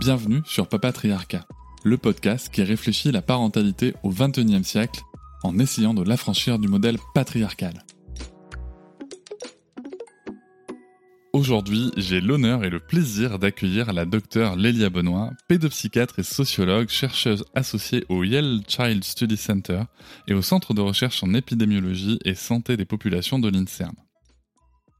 Bienvenue sur Papatriarcat, le podcast qui réfléchit la parentalité au XXIe siècle en essayant de l'affranchir du modèle patriarcal. Aujourd'hui, j'ai l'honneur et le plaisir d'accueillir la docteure Lélia Benoît, pédopsychiatre et sociologue, chercheuse associée au Yale Child Study Center et au Centre de recherche en épidémiologie et santé des populations de l'INSERM.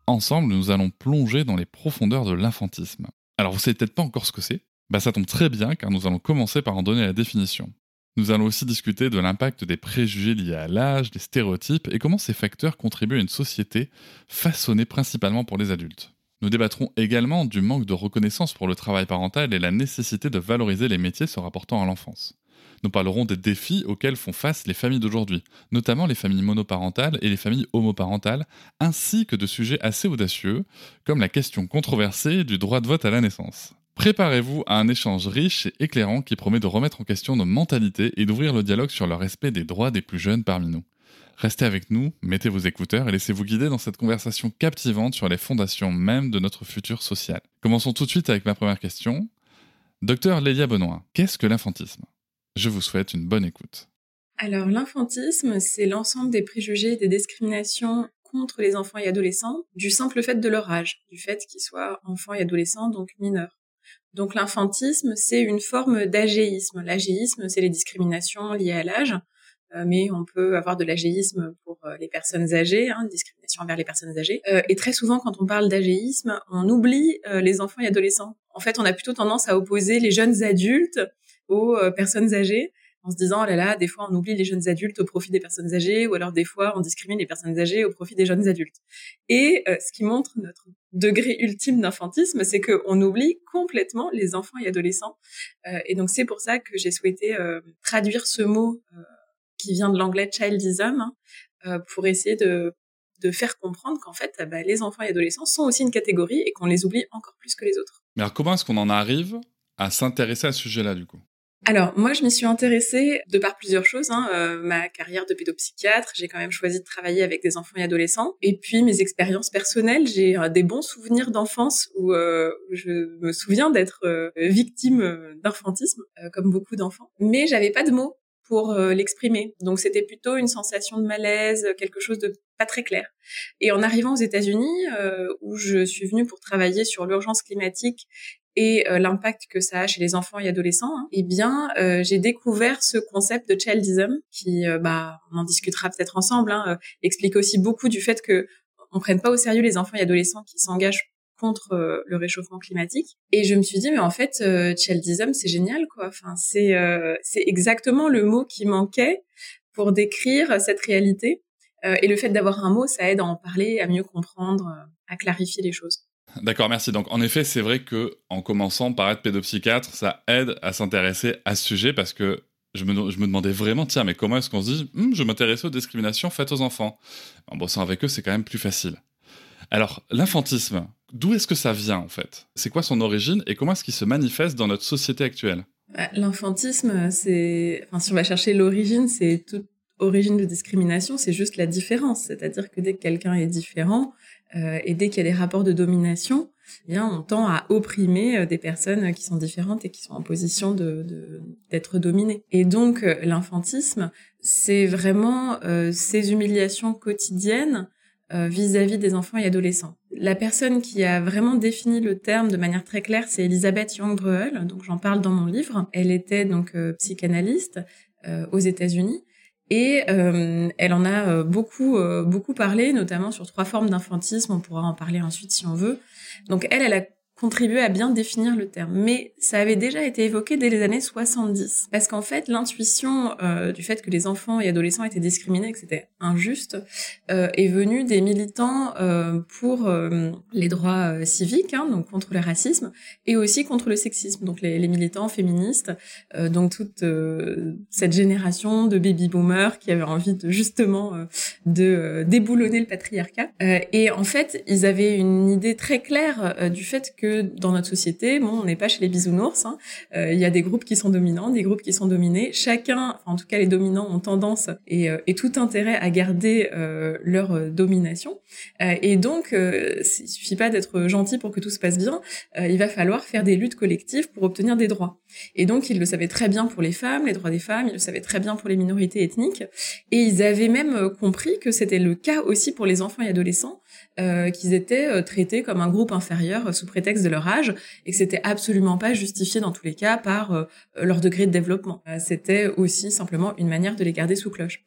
Ensemble, nous allons plonger dans les profondeurs de l'infantisme. Alors vous savez peut-être pas encore ce que c'est bah ça tombe très bien car nous allons commencer par en donner la définition. Nous allons aussi discuter de l'impact des préjugés liés à l'âge, des stéréotypes et comment ces facteurs contribuent à une société façonnée principalement pour les adultes. Nous débattrons également du manque de reconnaissance pour le travail parental et la nécessité de valoriser les métiers se rapportant à l'enfance. Nous parlerons des défis auxquels font face les familles d'aujourd'hui, notamment les familles monoparentales et les familles homoparentales, ainsi que de sujets assez audacieux, comme la question controversée du droit de vote à la naissance. Préparez-vous à un échange riche et éclairant qui promet de remettre en question nos mentalités et d'ouvrir le dialogue sur le respect des droits des plus jeunes parmi nous. Restez avec nous, mettez vos écouteurs et laissez-vous guider dans cette conversation captivante sur les fondations même de notre futur social. Commençons tout de suite avec ma première question. Docteur Lélia Benoît, qu'est-ce que l'infantisme? Je vous souhaite une bonne écoute. Alors l'infantisme, c'est l'ensemble des préjugés et des discriminations contre les enfants et adolescents du simple fait de leur âge, du fait qu'ils soient enfants et adolescents, donc mineurs. Donc l'infantisme, c'est une forme d'agéisme. L'agéisme, c'est les discriminations liées à l'âge, euh, mais on peut avoir de l'agéisme pour euh, les personnes âgées, hein, discrimination envers les personnes âgées. Euh, et très souvent, quand on parle d'agéisme, on oublie les enfants et adolescents. En fait, on a plutôt tendance à opposer les jeunes adultes aux personnes âgées en se disant oh là là, des fois on oublie les jeunes adultes au profit des personnes âgées, ou alors des fois on discrimine les personnes âgées au profit des jeunes adultes. Et euh, ce qui montre notre degré ultime d'infantisme, c'est qu'on oublie complètement les enfants et adolescents. Euh, et donc c'est pour ça que j'ai souhaité euh, traduire ce mot qui vient de l'anglais childism hein, pour essayer de de faire comprendre qu'en fait, bah, les enfants et adolescents sont aussi une catégorie et qu'on les oublie encore plus que les autres. Mais alors comment est-ce qu'on en arrive à s'intéresser à ce sujet-là du coup? Alors moi, je m'y suis intéressée de par plusieurs choses. Hein. Euh, ma carrière de pédopsychiatre, j'ai quand même choisi de travailler avec des enfants et adolescents. Et puis mes expériences personnelles, j'ai euh, des bons souvenirs d'enfance où euh, je me souviens d'être victime d'infantisme, comme beaucoup d'enfants. Mais j'avais pas de mots pour l'exprimer. Donc c'était plutôt une sensation de malaise, quelque chose de pas très clair. Et en arrivant aux États-Unis, où je suis venue pour travailler sur l'urgence climatique et euh, l'impact que ça a chez les enfants et adolescents, hein, eh bien, euh, j'ai découvert ce concept de childism qui, euh, bah, on en discutera peut-être ensemble, hein, explique aussi beaucoup du fait que on prenne pas au sérieux les enfants et adolescents qui s'engagent contre le réchauffement climatique. Et je me suis dit, mais en fait, childism, c'est génial, quoi. Enfin, c'est c'est exactement le mot qui manquait pour décrire cette réalité. et le fait d'avoir un mot, ça aide à en parler, à mieux comprendre, à clarifier les choses. D'accord, merci. Donc en effet, c'est vrai que en commençant par être pédopsychiatre, ça aide à s'intéresser à ce sujet parce que je me, je me demandais vraiment, tiens, mais comment est-ce qu'on se dit, hm, je m'intéresse aux discriminations faites aux enfants En bossant avec eux, c'est quand même plus facile. Alors, l'infantisme, d'où est-ce que ça vient en fait? C'est quoi son origine et comment est-ce qu'il se manifeste dans notre société actuelle? Bah, L'infantisme, c'est, enfin, si on va chercher l'origine, c'est toute origine de discrimination, c'est juste la différence. C'est-à-dire que dès que quelqu'un est différent, et dès qu'il y a des rapports de domination, eh bien, on tend à opprimer euh, des personnes qui sont différentes et qui sont en position de d'être dominées. Et donc, euh, l'infantisme, c'est vraiment ces humiliations quotidiennes vis-à-vis des enfants et adolescents. La personne qui a vraiment défini le terme de manière très claire, c'est Elisabeth Young-Bruel, donc j'en parle dans mon livre. Elle était donc psychanalyste aux États-Unis et euh, elle en a euh, beaucoup euh, beaucoup parlé, notamment sur trois formes d'infantisme. On pourra en parler ensuite si on veut. Donc elle, elle a contribué à bien définir le terme. Mais ça avait déjà été évoqué dès les années 70. Parce qu'en fait, l'intuition euh, du fait que les enfants et adolescents étaient discriminés, que c'était injuste, euh, est venue des militants euh, pour les droits civiques, hein, donc contre le racisme, et aussi contre le sexisme, donc les, les militants féministes, donc toute cette génération de baby-boomers qui avaient envie de justement de déboulonner le patriarcat. et en fait, ils avaient une idée très claire du fait que dans notre société, bon, on n'est pas chez les bisounours. Hein. Euh, il y a des groupes qui sont dominants, des groupes qui sont dominés. Chacun, en tout cas les dominants, ont tendance et, euh, et tout intérêt à garder euh, leur domination. et donc, il suffit pas d'être gentil pour que tout se passe bien. il va falloir faire des luttes collectives pour obtenir des droits. Et donc, ils le savaient très bien pour les femmes, les droits des femmes. Ils le savaient très bien pour les minorités ethniques. Et ils avaient même compris que c'était le cas aussi pour les enfants et adolescents euh, qu'ils étaient euh, traités comme un groupe inférieur euh, sous prétexte de leur âge et que c'était absolument pas justifié dans tous les cas par leur degré de développement. c'était aussi simplement une manière de les garder sous cloche.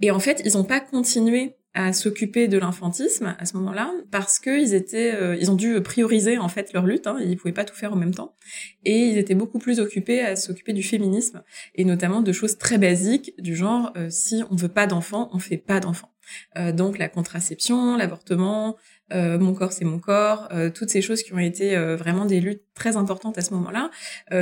Et en fait, ils n'ont pas continué à s'occuper de l'infantisme à ce moment-là parce qu'ils étaient ils ont dû prioriser en fait leur lutte hein, ils pouvaient pas tout faire en même temps et ils étaient beaucoup plus occupés à s'occuper du féminisme et notamment de choses très basiques du genre si on veut pas d'enfants on fait pas d'enfants euh, donc la contraception, l'avortement, euh, mon corps c'est mon corps, euh, toutes ces choses qui ont été vraiment des luttes très importantes à ce moment-là.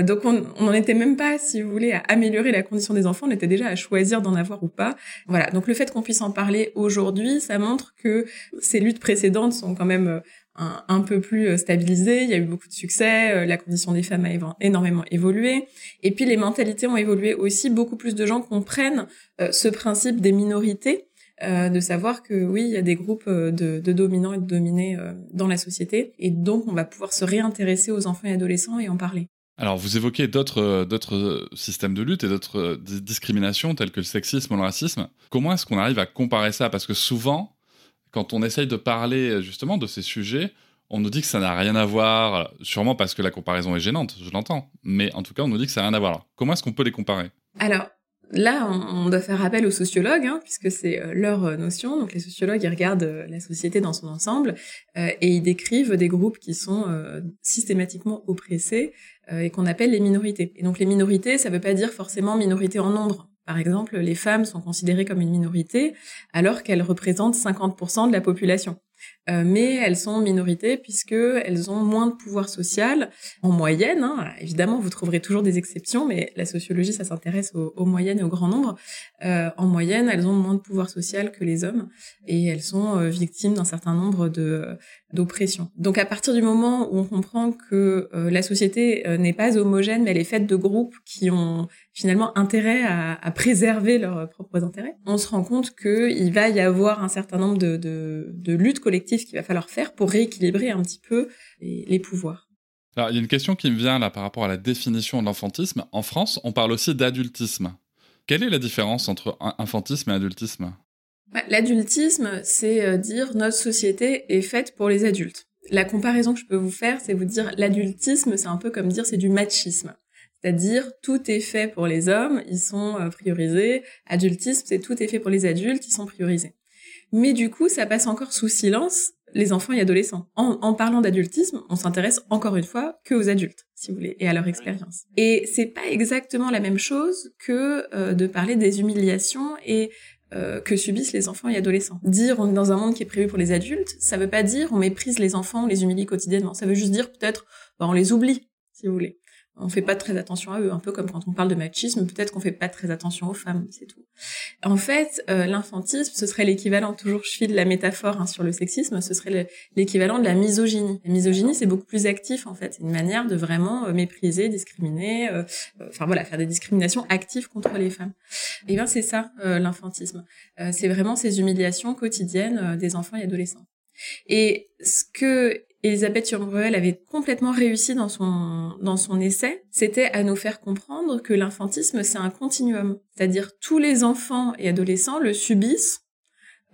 donc on n'en était même pas, si vous voulez, à améliorer la condition des enfants, on était déjà à choisir d'en avoir ou pas. Voilà, donc le fait qu'on puisse en parler aujourd'hui, ça montre que ces luttes précédentes sont quand même un, peu plus stabilisées. Il y a eu beaucoup de succès. la condition des femmes a énormément évolué. Et puis les mentalités ont évolué aussi. Beaucoup plus de gens comprennent ce principe des minorités euh, de savoir que oui, il y a des groupes euh, de, de dominants et de dominés euh, dans la société, et donc on va pouvoir se réintéresser aux enfants et adolescents et en parler. Alors, vous évoquez d'autres d'autres systèmes de lutte et d'autres discriminations telles que le sexisme ou le racisme. Comment est-ce qu'on arrive à comparer ça? Parce que souvent, quand on essaye de parler justement de ces sujets, on nous dit que ça n'a rien à voir, sûrement parce que la comparaison est gênante, je l'entends, mais en tout cas, on nous dit que ça n'a rien à voir. comment est-ce qu'on peut les comparer? Alors, Là, on, doit faire appel aux sociologues, hein, puisque c'est euh, leur euh, notion. Donc les sociologues, ils regardent euh, la société dans son ensemble et ils décrivent des groupes qui sont systématiquement oppressés et qu'on appelle les minorités. Et donc les minorités, ça ne veut pas dire forcément minorité en nombre. Par exemple, les femmes sont considérées comme une minorité alors qu'elles représentent 50% de la population. Euh, mais elles sont minorités puisque elles ont moins de pouvoir social en moyenne. Hein. Évidemment, vous trouverez toujours des exceptions, mais la sociologie, ça s'intéresse aux, moyennes et au grand nombre. Euh, en moyenne, elles ont moins de pouvoir social que les hommes et elles sont euh, victimes d'un certain nombre de d'oppression. Donc, à partir du moment où on comprend que la société n'est pas homogène, mais elle est faite de groupes qui ont finalement intérêt à, préserver leurs propres intérêts, on se rend compte qu'il va y avoir un certain nombre de, luttes collectives qu'il va falloir faire pour rééquilibrer un petit peu les, pouvoirs. Alors, il y a une question qui me vient là par rapport à la définition de l'enfantisme. En France, on parle aussi d'adultisme. Quelle est la différence entre infantisme et adultisme? L'adultisme, c'est euh, dire notre société est faite pour les adultes. La comparaison que je peux vous faire, c'est vous dire l'adultisme, c'est un peu comme dire c'est du machisme. C'est-à-dire tout est fait pour les hommes, ils sont euh, priorisés. Adultisme, c'est tout est fait pour les adultes, ils sont priorisés. Mais du coup, ça passe encore sous silence les enfants et adolescents. En, parlant d'adultisme, on s'intéresse encore une fois que aux adultes, si vous voulez, et à leur expérience. Et c'est pas exactement la même chose que euh, de parler des humiliations et euh, que subissent les enfants et adolescents. Dire on est dans un monde qui est prévu pour les adultes, ça veut pas dire on méprise les enfants, on les humilie quotidiennement. Ça veut juste dire peut-être bah, on les oublie, si vous voulez on fait pas très attention à eux, un peu comme quand on parle de machisme, peut-être qu'on fait pas très attention aux femmes, c'est tout. En fait, euh, l'infantisme, ce serait l'équivalent, toujours je file la métaphore hein, sur le sexisme, ce serait l'équivalent de la misogynie. La misogynie, c'est beaucoup plus actif en fait, c'est une manière de vraiment euh, mépriser, discriminer, euh, enfin voilà, faire des discriminations actives contre les femmes. Et bien c'est ça l'infantisme, c'est vraiment ces humiliations quotidiennes des enfants et adolescents. Et ce que Elisabeth Thurm-Ruel avait complètement réussi dans son, dans son essai, c'était à nous faire comprendre que l'infantisme, c'est un continuum. C'est-à-dire tous les enfants et adolescents le subissent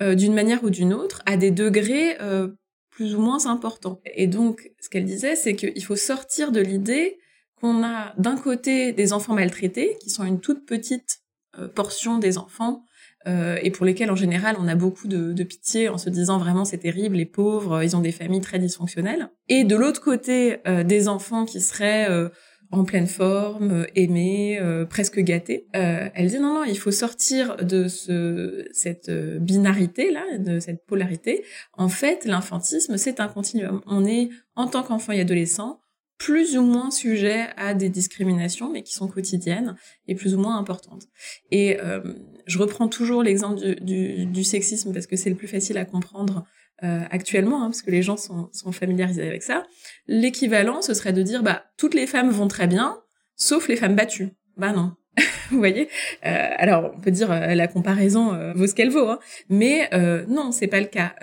euh, d'une manière ou d'une autre, à des degrés euh, plus ou moins importants. Et donc, ce qu'elle disait, c'est qu'il faut sortir de l'idée qu'on a d'un côté des enfants maltraités, qui sont une toute petite euh, portion des enfants euh, et pour lesquels en général on a beaucoup de, de, pitié en se disant vraiment c'est terrible, les pauvres, ils ont des familles très dysfonctionnelles. Et de l'autre côté, euh, des enfants qui seraient euh, en pleine forme, aimés, presque gâtés. elle dit non non, il faut sortir de ce, cette binarité là, de cette polarité. En fait, l'infantisme c'est un continuum. On est en tant qu'enfant et adolescent plus ou moins sujets à des discriminations, mais qui sont quotidiennes et plus ou moins importantes. Et euh, je reprends toujours l'exemple du, du, du, sexisme parce que c'est le plus facile à comprendre euh, actuellement, hein, parce que les gens sont, sont familiarisés avec ça. L'équivalent, ce serait de dire, bah, toutes les femmes vont très bien, sauf les femmes battues. Bah non, vous voyez? Euh, Alors, on peut dire euh, la comparaison euh, vaut ce qu'elle vaut, hein. mais euh, non, c'est pas le cas.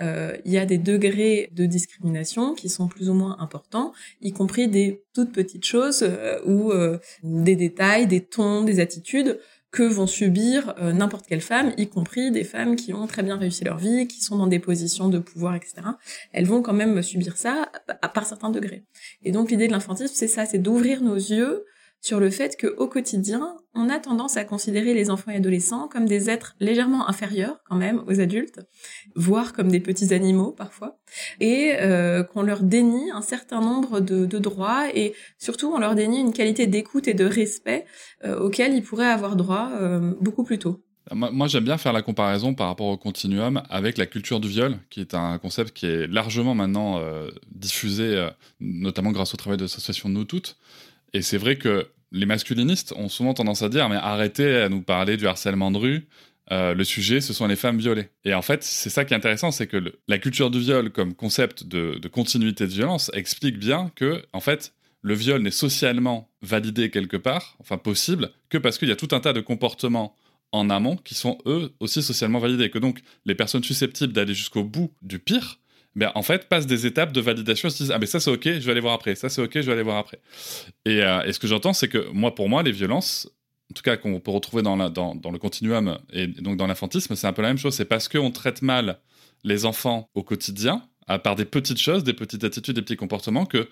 Il y a des degrés de discrimination qui sont plus ou moins importants, y compris des toutes petites choses ou des détails, des tons, des attitudes que vont subir n'importe quelle femme, y compris des femmes qui ont très bien réussi leur vie, qui sont dans des positions de pouvoir, etc. Elles vont quand même subir ça à, par certains degrés. Et donc l'idée de l'infantisme, c'est ça, c'est d'ouvrir nos yeux sur le fait qu'au quotidien, on a tendance à considérer les enfants et adolescents comme des êtres légèrement inférieurs quand même aux adultes, voire comme des petits animaux parfois, et euh, qu'on leur dénie un certain nombre de, droits et surtout on leur dénie une qualité d'écoute et de respect euh, auquel ils pourraient avoir droit euh, beaucoup plus tôt. Moi, j'aime bien faire la comparaison par rapport au continuum avec la culture du viol, qui est un concept qui est largement maintenant diffusé, notamment grâce au travail de l'association Nous Toutes. Et c'est vrai que les masculinistes ont souvent tendance à dire mais arrêtez à nous parler du harcèlement de rue. Euh, le sujet, ce sont les femmes violées. Et en fait, c'est ça qui est intéressant, c'est que la culture du viol comme concept de, continuité de violence explique bien que, en fait, le viol n'est socialement validé quelque part, enfin possible, que parce qu'il y a tout un tas de comportements en amont qui sont eux aussi socialement validés. Que donc les personnes susceptibles d'aller jusqu'au bout du pire ben, en fait, passent des étapes de validation. Ils se disent, ah, mais ça, c'est OK, je vais aller voir après. Ça, c'est OK, je vais aller voir après. Et, euh, ce que j'entends, c'est que moi, pour moi, les violences, en tout cas, qu'on peut retrouver dans, le continuum et donc dans l'infantisme, c'est un peu la même chose. C'est parce qu'on traite mal les enfants au quotidien, à part des petites choses, des petites attitudes, des petits comportements, que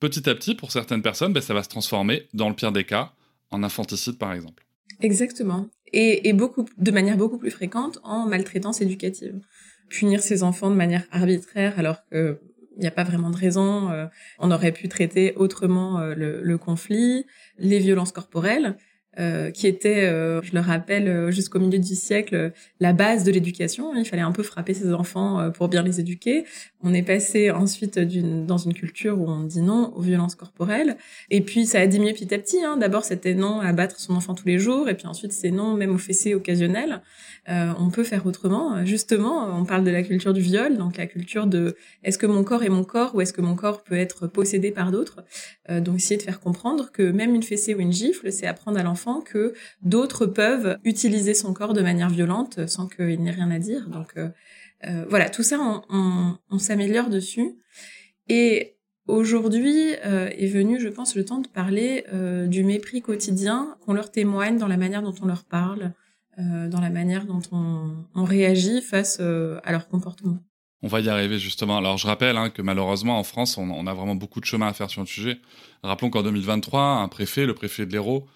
petit à petit, pour certaines personnes, ben, ça va se transformer, dans le pire des cas, en infanticide, par exemple. Exactement. Et, et beaucoup, de manière beaucoup plus fréquente en maltraitance éducative punir ses enfants de manière arbitraire alors que il n'y a pas vraiment de raison. Euh, on aurait pu traiter autrement euh, le, conflit, les violences corporelles. Euh, qui était, euh, je le rappelle, euh, jusqu'au milieu du siècle, la base de l'éducation. Il fallait un peu frapper ses enfants pour bien les éduquer. On est passé ensuite d'une, dans une culture où on dit non aux violences corporelles. Et puis ça a diminué petit à petit. Hein. D'abord c'était non à battre son enfant tous les jours, et puis ensuite c'est non même aux fessées occasionnelles. on peut faire autrement. Justement, on parle de la culture du viol, donc la culture de est-ce que mon corps est mon corps ou est-ce que mon corps peut être possédé par d'autres? donc essayer de faire comprendre que même une fessée ou une gifle, c'est apprendre à l'enfant que d'autres peuvent utiliser son corps de manière violente sans qu'il n'ait rien à dire. Donc euh, euh, voilà, tout ça, on, s'améliore dessus. Et aujourd'hui euh, est venu, je pense, le temps de parler du mépris quotidien qu'on leur témoigne dans la manière dont on leur parle, dans la manière dont on, réagit face à leur comportement. On va y arriver justement. Alors je rappelle hein, que malheureusement en France, on, on, a vraiment beaucoup de chemin à faire sur le sujet. Rappelons qu'en 2023, un préfet, le préfet de l'Hérault,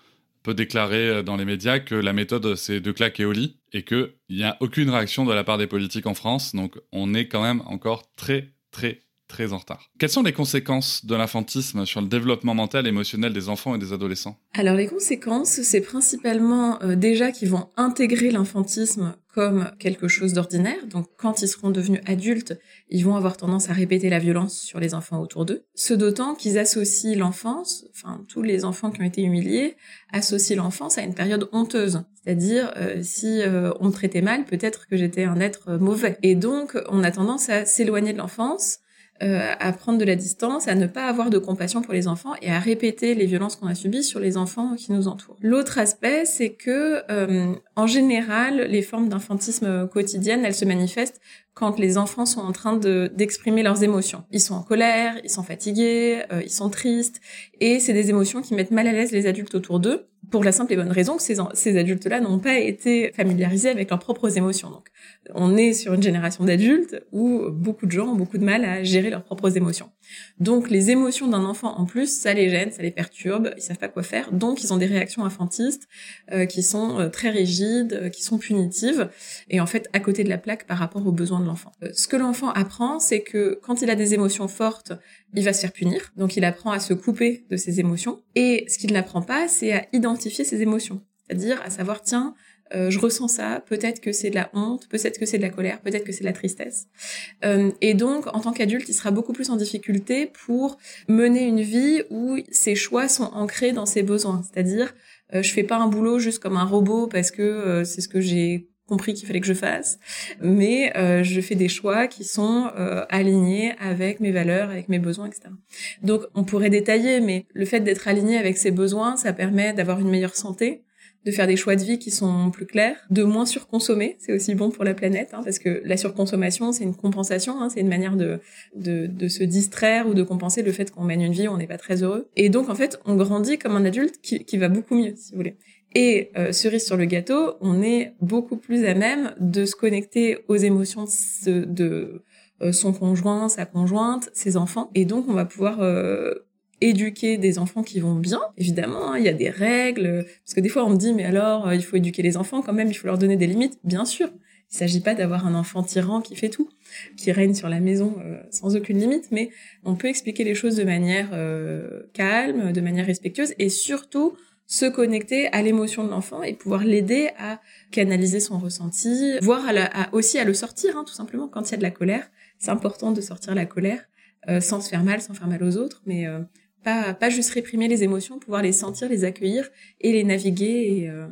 peut déclarer euh, dans les médias que la méthode c'est de claquer au lit et qu'il n'y a aucune réaction de la part des politiques en France. Donc on est quand même encore très très très en retard. Quelles sont les conséquences de l'infantisme sur le développement mental et émotionnel des enfants et des adolescents? Alors les conséquences, c'est principalement euh, déjà qu'ils vont intégrer l'infantisme comme quelque chose d'ordinaire. Donc quand ils seront devenus adultes, ils vont avoir tendance à répéter la violence sur les enfants autour d'eux. Ce d'autant qu'ils associent l'enfance, enfin tous les enfants qui ont été humiliés, associent l'enfance à une période honteuse. C'est-à-dire, euh, si euh, on me traitait mal, peut-être que j'étais un être mauvais. Et donc, on a tendance à s'éloigner de l'enfance, euh, à prendre de la distance, à ne pas avoir de compassion pour les enfants et à répéter les violences qu'on a subies sur les enfants qui nous entourent. L'autre aspect, c'est que euh, en général, les formes d'infantisme quotidiennes, elles se manifestent quand les enfants sont en train d'exprimer leurs émotions. Ils sont en colère, ils sont fatigués, euh, ils sont tristes, et c'est des émotions qui mettent mal à l'aise les adultes autour d'eux pour la simple et bonne raison que ces, ces adultes-là n'ont pas été familiarisés avec leurs propres émotions. Donc, on est sur une génération d'adultes où beaucoup de gens ont beaucoup de mal à gérer leurs propres émotions. Donc, les émotions d'un enfant en plus, ça les gêne, ça les perturbe, ils savent pas quoi faire, donc ils ont des réactions infantistes euh, qui sont euh, très rigides rigides, qui sont punitives, et en fait à côté de la plaque par rapport aux besoins de l'enfant. Ce que l'enfant apprend, c'est que quand il a des émotions fortes, il va se faire punir, donc il apprend à se couper de ses émotions, et ce qu'il n'apprend pas, c'est à identifier ses émotions, c'est-à-dire à savoir, tiens, euh, je ressens ça, peut-être que c'est de la honte, peut-être que c'est de la colère, peut-être que c'est de la tristesse. Euh, et donc, en tant qu'adulte, il sera beaucoup plus en difficulté pour mener une vie où ses choix sont ancrés dans ses besoins. C'est-à-dire, euh, je fais pas un boulot juste comme un robot parce que euh, c'est ce que j'ai compris qu'il fallait que je fasse, mais je fais des choix qui sont alignés avec mes valeurs, avec mes besoins, etc. Donc on pourrait détailler, mais le fait d'être aligné avec ses besoins, ça permet d'avoir une meilleure santé, de faire des choix de vie qui sont plus clairs, de moins surconsommer, c'est aussi bon pour la planète, hein, parce que la surconsommation, c'est une compensation, hein, c'est une manière de, de, de, se distraire ou de compenser le fait qu'on mène une vie où on n'est pas très heureux. Et donc, en fait, on grandit comme un adulte qui, qui va beaucoup mieux, si vous voulez. Et euh, cerise sur le gâteau, on est beaucoup plus à même de se connecter aux émotions de, de euh, son conjoint, sa conjointe, ses enfants. Et donc, on va pouvoir euh, éduquer des enfants qui vont bien, évidemment, hein, il y a des règles, parce que des fois on me dit mais alors euh, il faut éduquer les enfants quand même, il faut leur donner des limites, bien sûr. Il s'agit pas d'avoir un enfant tyran qui fait tout, qui règne sur la maison euh, sans aucune limite, mais on peut expliquer les choses de manière euh, calme, de manière respectueuse, et surtout se connecter à l'émotion de l'enfant et pouvoir l'aider à canaliser son ressenti, voire à, aussi à le sortir, hein, tout simplement, quand il y a de la colère. C'est important de sortir la colère sans se faire mal, sans faire mal aux autres, mais pas, pas juste réprimer les émotions, pouvoir les sentir, les accueillir et les naviguer et, euh,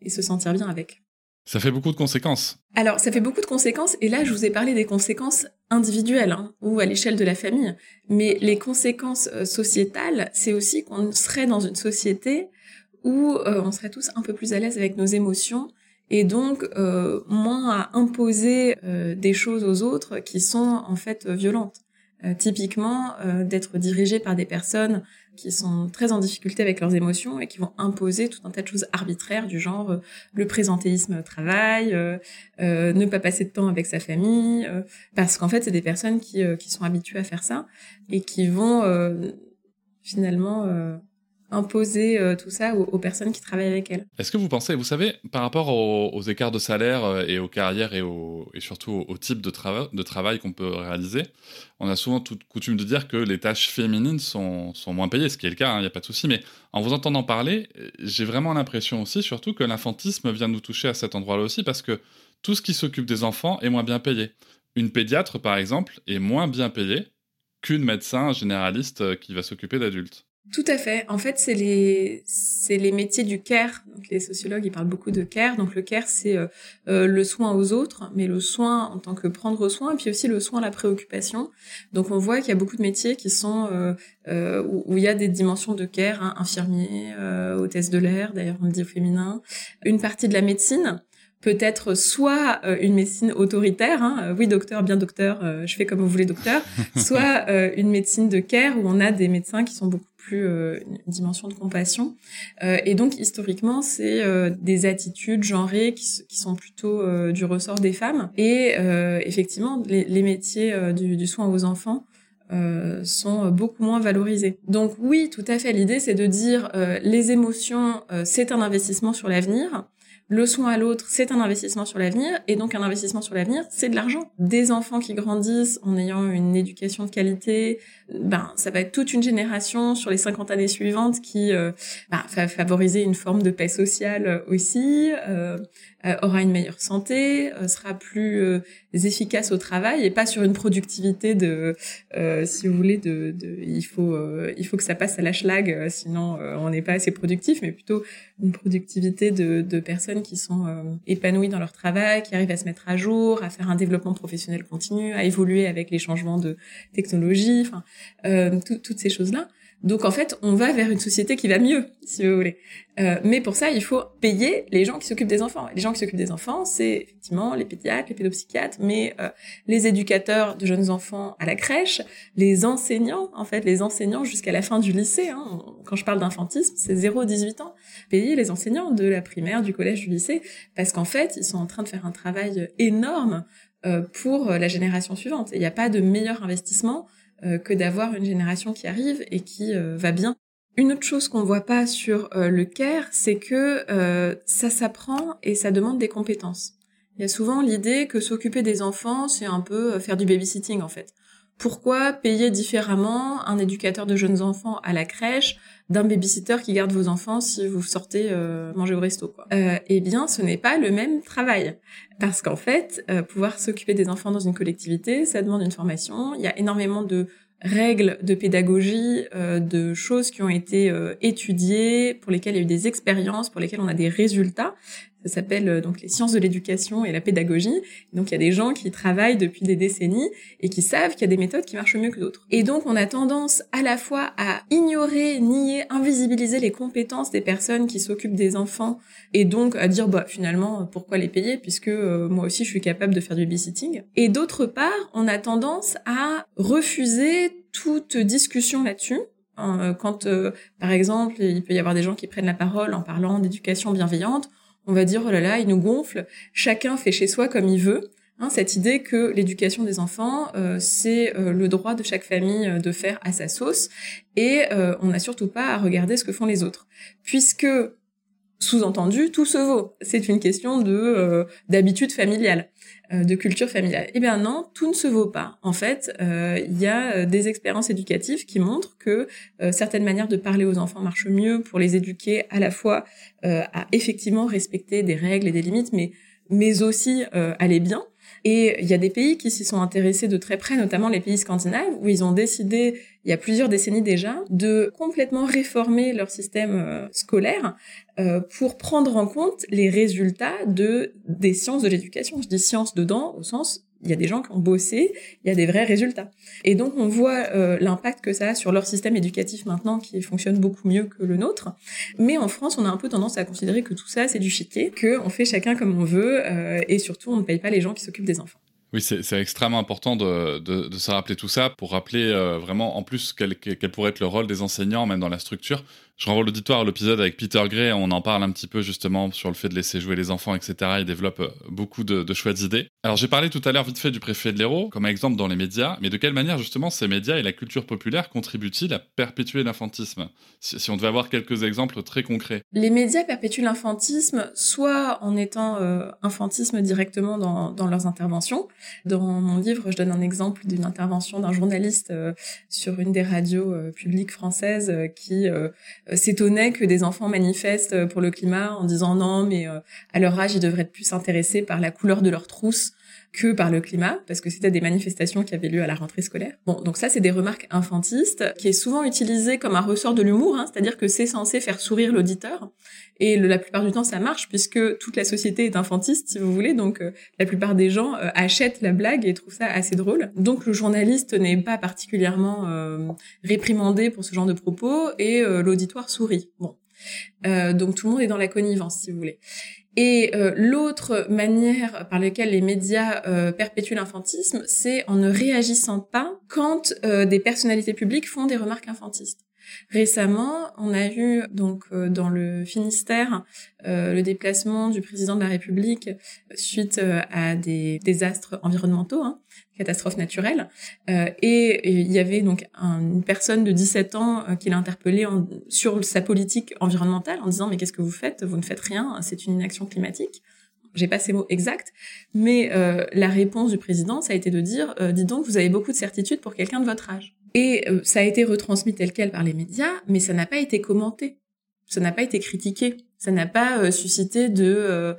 et se sentir bien avec. Ça fait beaucoup de conséquences. Alors, ça fait beaucoup de conséquences, et là, je vous ai parlé des conséquences individuelles hein, ou à l'échelle de la famille. Mais les conséquences euh, sociétales, c'est aussi qu'on serait dans une société où euh, on serait tous un peu plus à l'aise avec nos émotions et donc euh, moins à imposer des choses aux autres qui sont en fait violentes. Euh, typiquement euh, d'être dirigé par des personnes qui sont très en difficulté avec leurs émotions et qui vont imposer tout un tas de choses arbitraires du genre euh, le présentéisme au travail, ne pas passer de temps avec sa famille, parce qu'en fait c'est des personnes qui sont habituées à faire ça et qui vont finalement imposer euh, tout ça aux, personnes qui travaillent avec elles. Est-ce que vous pensez, vous savez, par rapport aux, écarts de salaire euh, et aux carrières et, surtout au, type de, travail qu'on peut réaliser, on a souvent toute coutume de dire que les tâches féminines sont, moins payées, ce qui est le cas, il hein, n'y a pas de souci, mais en vous entendant parler, j'ai vraiment l'impression aussi, surtout que l'infantisme vient nous toucher à cet endroit-là aussi, parce que tout ce qui s'occupe des enfants est moins bien payé. Une pédiatre, par exemple, est moins bien payée qu'une médecin généraliste euh, qui va s'occuper d'adultes. Tout à fait. En fait, c'est les c'est les métiers du care. Donc les sociologues ils parlent beaucoup de care. Donc le care c'est euh, euh, le soin aux autres, mais le soin en tant que prendre soin, et puis aussi le soin à la préoccupation. Donc on voit qu'il y a beaucoup de métiers qui sont euh, où, il y a des dimensions de care, hein, infirmier, hôtesse de l'air, d'ailleurs on le dit au féminin, une partie de la médecine peut-être soit une médecine autoritaire, hein, oui docteur, bien docteur, je fais comme vous voulez docteur, soit une médecine de care où on a des médecins qui sont beaucoup euh, une dimension de compassion. Euh, et donc historiquement, c'est euh, des attitudes genrées qui, sont plutôt du ressort des femmes. Et effectivement, les, métiers du, soin aux enfants sont beaucoup moins valorisés. Donc oui, tout à fait. L'idée, c'est de dire les émotions, c'est un investissement sur l'avenir. Le soin à l'autre, c'est un investissement sur l'avenir, et donc un investissement sur l'avenir, c'est de l'argent. Des enfants qui grandissent en ayant une éducation de qualité, ben ça va être toute une génération sur les 50 années suivantes qui euh, ben, va favoriser une forme de paix sociale aussi, euh, euh, aura une meilleure santé, euh, sera plus euh, efficace au travail et pas sur une productivité de, si vous voulez, de, de il faut il faut que ça passe à la schlag, sinon on n'est pas assez productif, mais plutôt une productivité de, de personnes qui sont épanouies dans leur travail, qui arrivent à se mettre à jour, à faire un développement professionnel continu, à évoluer avec les changements de technologie, enfin toutes ces choses là. Donc en fait, on va vers une société qui va mieux, si vous voulez. Euh, mais pour ça, il faut payer les gens qui s'occupent des enfants. Les gens qui s'occupent des enfants, c'est effectivement les pédiatres, les pédopsychiatres, mais euh, les éducateurs de jeunes enfants à la crèche, les enseignants, en fait, les enseignants jusqu'à la fin du lycée. Hein. Quand je parle d'infantisme, c'est 0-18 ans. Payer les enseignants de la primaire, du collège, du lycée, parce qu'en fait, ils sont en train de faire un travail énorme euh, pour la génération suivante. Il n'y a pas de meilleur investissement euh, que d'avoir une génération qui arrive et qui euh, va bien. Une autre chose qu'on voit pas sur le CARE, c'est que ça s'apprend et ça demande des compétences. Il y a souvent l'idée que s'occuper des enfants, c'est un peu faire du babysitting en fait. Pourquoi payer différemment un éducateur de jeunes enfants à la crèche d'un babysitter qui garde vos enfants si vous sortez euh, manger au resto quoi. Euh, eh bien, ce n'est pas le même travail parce qu'en fait, euh, pouvoir s'occuper des enfants dans une collectivité, ça demande une formation. Il y a énormément de règles de pédagogie, euh, de choses qui ont été étudiées, pour lesquelles il y a eu des expériences, pour lesquelles on a des résultats. S'appelle euh, donc les sciences de l'éducation et la pédagogie. Donc il y a des gens qui travaillent depuis des décennies et qui savent qu'il y a des méthodes qui marchent mieux que d'autres. Et donc on a tendance à la fois à ignorer, nier, invisibiliser les compétences des personnes qui s'occupent des enfants et donc à dire bah finalement pourquoi les payer puisque euh, moi aussi je suis capable de faire du babysitting. Et d'autre part, on a tendance à refuser toute discussion là-dessus euh, quand, par exemple, il peut y avoir des gens qui prennent la parole en parlant d'éducation bienveillante, on va dire oh là là, il nous gonfle, chacun fait chez soi comme il veut. Hein, cette idée que l'éducation des enfants, euh, c'est euh, le droit de chaque famille euh, de faire à sa sauce, et on n'a surtout pas à regarder ce que font les autres, puisque sous-entendu, tout se vaut. C'est une question de d'habitude familiale, de culture familiale. Eh bien non, tout ne se vaut pas. En fait, il y a des expériences éducatives qui montrent que certaines manières de parler aux enfants marchent mieux pour les éduquer à la fois à effectivement respecter des règles et des limites, mais mais aussi aller bien. Et il y a des pays qui s'y sont intéressés de très près, notamment les pays scandinaves, où ils ont décidé, il y a plusieurs décennies déjà, de complètement réformer leur système euh, scolaire euh, pour prendre en compte les résultats de des sciences de l'éducation. Je dis sciences dedans au sens il y a des gens qui ont bossé, il y a des vrais résultats. Et donc on voit euh, l'impact que ça a sur leur système éducatif maintenant qui fonctionne beaucoup mieux que le nôtre. Mais en France, on a un peu tendance à considérer que tout ça c'est du chiquet, que on fait chacun comme on veut euh, et surtout on ne paye pas les gens qui s'occupent des enfants. Oui, c'est extrêmement important de, se rappeler tout ça pour rappeler vraiment en plus quel pourrait être le rôle des enseignants même dans la structure. Je renvoie l'auditoire à l'épisode avec Peter Gray, on en parle un petit peu justement sur le fait de laisser jouer les enfants, etc. Il développe euh, beaucoup de, de chouettes idées. Alors j'ai parlé tout à l'heure vite fait du préfet de l'Hérault comme exemple dans les médias, mais de quelle manière justement ces médias et la culture populaire contribuent-ils à perpétuer l'infantisme? Si, on devait avoir quelques exemples très concrets. Les médias perpétuent l'infantisme soit en étant euh, infantisme directement dans, dans, leurs interventions. Dans mon livre, je donne un exemple d'une intervention d'un journaliste euh, sur une des radios publiques françaises qui euh, s'étonnait que des enfants manifestent euh, pour le climat en disant non, mais euh, à leur âge, ils devraient plus intéressés par la couleur de leur trousse que par le climat, parce que c'était des manifestations qui avaient lieu à la rentrée scolaire. Bon, donc ça, c'est des remarques infantistes, qui est souvent utilisé comme un ressort de l'humour, hein, c'est-à-dire que c'est censé faire sourire l'auditeur, et la plupart du temps, ça marche, puisque toute la société est infantiste, si vous voulez, donc euh, la plupart des gens euh, achètent la blague et trouvent ça assez drôle. Donc le journaliste n'est pas particulièrement euh, réprimandé pour ce genre de propos, et l'auditoire sourit. Bon. donc tout le monde est dans la connivence, si vous voulez. Et euh, l'autre manière par laquelle les médias euh, perpétuent l'infantisme, c'est en ne réagissant pas quand euh, des personnalités publiques font des remarques infantistes. Récemment, on a eu donc dans le Finistère le déplacement du président de la République suite à des désastres environnementaux. Hein catastrophe naturelle. Euh, et, il y avait donc une personne de 17 ans euh, qui l'a interpellé sur sa politique environnementale en disant mais qu'est-ce que vous faites? Vous ne faites rien, c'est une inaction climatique. J'ai pas ces mots exacts, mais euh, la réponse du président, ça a été de dire dis donc, vous avez beaucoup de certitudes pour quelqu'un de votre âge. Et ça a été retransmis tel quel par les médias, mais ça n'a pas été commenté, ça n'a pas été critiqué, ça n'a pas suscité de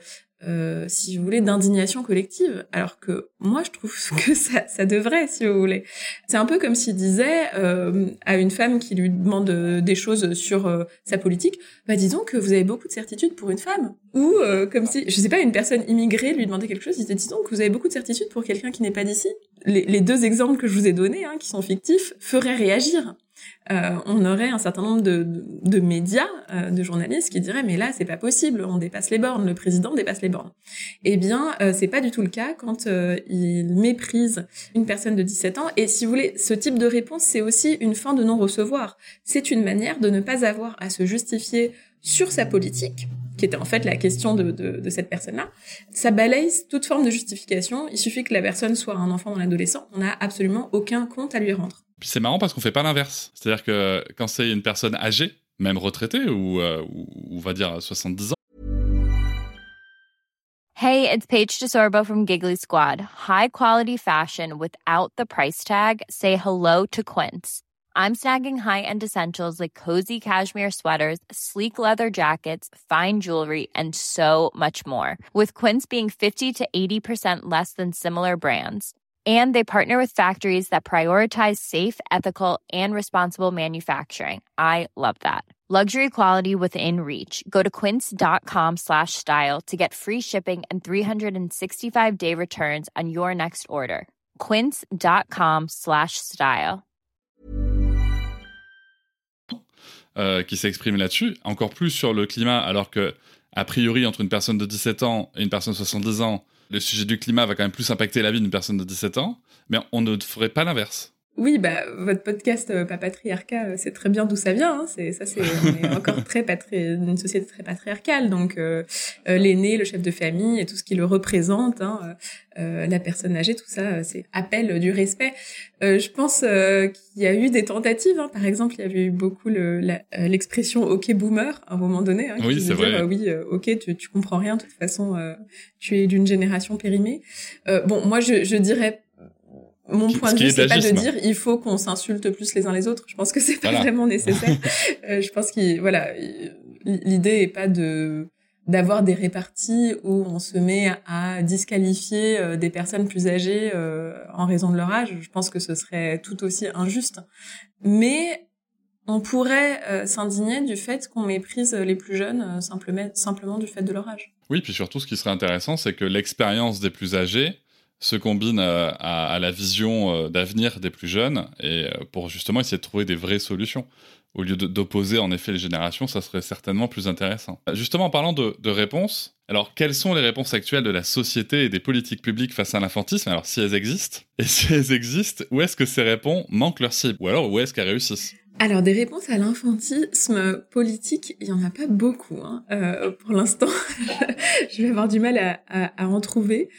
euh, si vous voulez, d'indignation collective, alors que moi je trouve que ça, ça devrait, si vous voulez. C'est un peu comme s'il disait euh, à une femme qui lui demande euh, des choses sur euh, sa politique, bah disons que vous avez beaucoup de certitudes pour une femme, ou comme si, je sais pas, une personne immigrée lui demandait quelque chose, il disait disons que vous avez beaucoup de certitudes pour quelqu'un qui n'est pas d'ici. Les, les, deux exemples que je vous ai donnés, hein, qui sont fictifs, feraient réagir. Euh, on aurait un certain nombre de, de, médias, euh, de journalistes qui diraient mais là c'est pas possible, on dépasse les bornes, le président dépasse les bornes. Eh bien euh, c'est pas du tout le cas quand il méprise une personne de 17 ans. Et si vous voulez, ce type de réponse c'est aussi une fin de non recevoir. C'est une manière de ne pas avoir à se justifier sur sa politique qui était en fait la question de, de, de cette personne-là, ça balaye toute forme de justification. Il suffit que la personne soit un enfant ou un adolescent, on n'a absolument aucun compte à lui rendre. C'est marrant parce qu'on fait pas l'inverse. C'est-à-dire que quand c'est une personne âgée, même retraités ou, euh, ou on va dire 70 ans. Hey, it's Paige DeSorbo from Giggly Squad. High quality fashion without the price tag. Say hello to Quince. I'm snagging high-end essentials like cozy cashmere sweaters, sleek leather jackets, fine jewelry, and so much more. With Quince being 50 to 80% less than similar brands. And they partner with factories that prioritize safe, ethical, and responsible manufacturing. I love that. Luxury quality within reach. Go to quince.com slash style to get free shipping and 365 day returns on your next order. Quince.com slash style. Euh, qui s'exprime là-dessus, encore plus sur le climat, alors que, a priori, entre une personne de 17 ans et une personne de 70 ans, le sujet du climat va quand même plus impacter la vie d'une personne de 17 ans, mais on ne ferait pas l'inverse. Oui, bah votre podcast euh, Pas patriarcat, euh, c'est très bien d'où ça vient. Hein. C'est ça, c'est on est encore très patri une société très patriarcale. Donc euh, euh, l'aîné, le chef de famille et tout ce qui le représente, hein, euh, la personne âgée, tout ça, c'est appel du respect. je pense qu'il y a eu des tentatives. Hein. Par exemple, il y avait eu beaucoup l'expression le, OK boomer à un moment donné. Hein, oui, c'est vrai. oui, OK, tu, tu comprends rien. De toute façon, tu es d'une génération périmée. bon, moi, je, je dirais mon point de vue, c'est pas de dire il faut qu'on s'insulte plus les uns les autres. Je pense que c'est pas vraiment nécessaire. euh, je pense qu'il voilà, l'idée est pas de d'avoir des réparties où on se met à disqualifier euh, des personnes plus âgées euh, en raison de leur âge. Je pense que ce serait tout aussi injuste. Mais on pourrait s'indigner du fait qu'on méprise les plus jeunes simplement, simplement du fait de leur âge. Oui, puis surtout, ce qui serait intéressant, c'est que l'expérience des plus âgés se combine euh, à, la vision euh, d'avenir des plus jeunes et euh, pour justement essayer de trouver des vraies solutions. Au lieu d'opposer en effet les générations, ça serait certainement plus intéressant. Justement, en parlant de, de réponses, alors quelles sont les réponses actuelles de la société et des politiques publiques face à l'infantisme? Alors si elles existent, et si elles existent, où est-ce que ces réponses manquent leur cible? Ou alors où est-ce qu'elles réussissent? Alors des réponses à l'infantisme politique, il y en a pas beaucoup hein. euh, pour l'instant. je vais avoir du mal à, en trouver.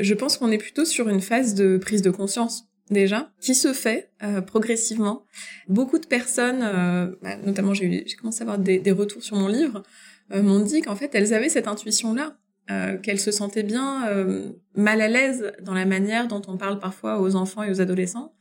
Je pense qu'on est plutôt sur une phase de prise de conscience déjà, qui se fait euh, progressivement. Beaucoup de personnes, euh, bah, notamment j'ai commencé à avoir des, des, retours sur mon livre, m'ont dit qu'en fait elles avaient cette intuition-là, euh, qu'elles se sentaient bien euh, mal à l'aise dans la manière dont on parle parfois aux enfants et aux adolescents,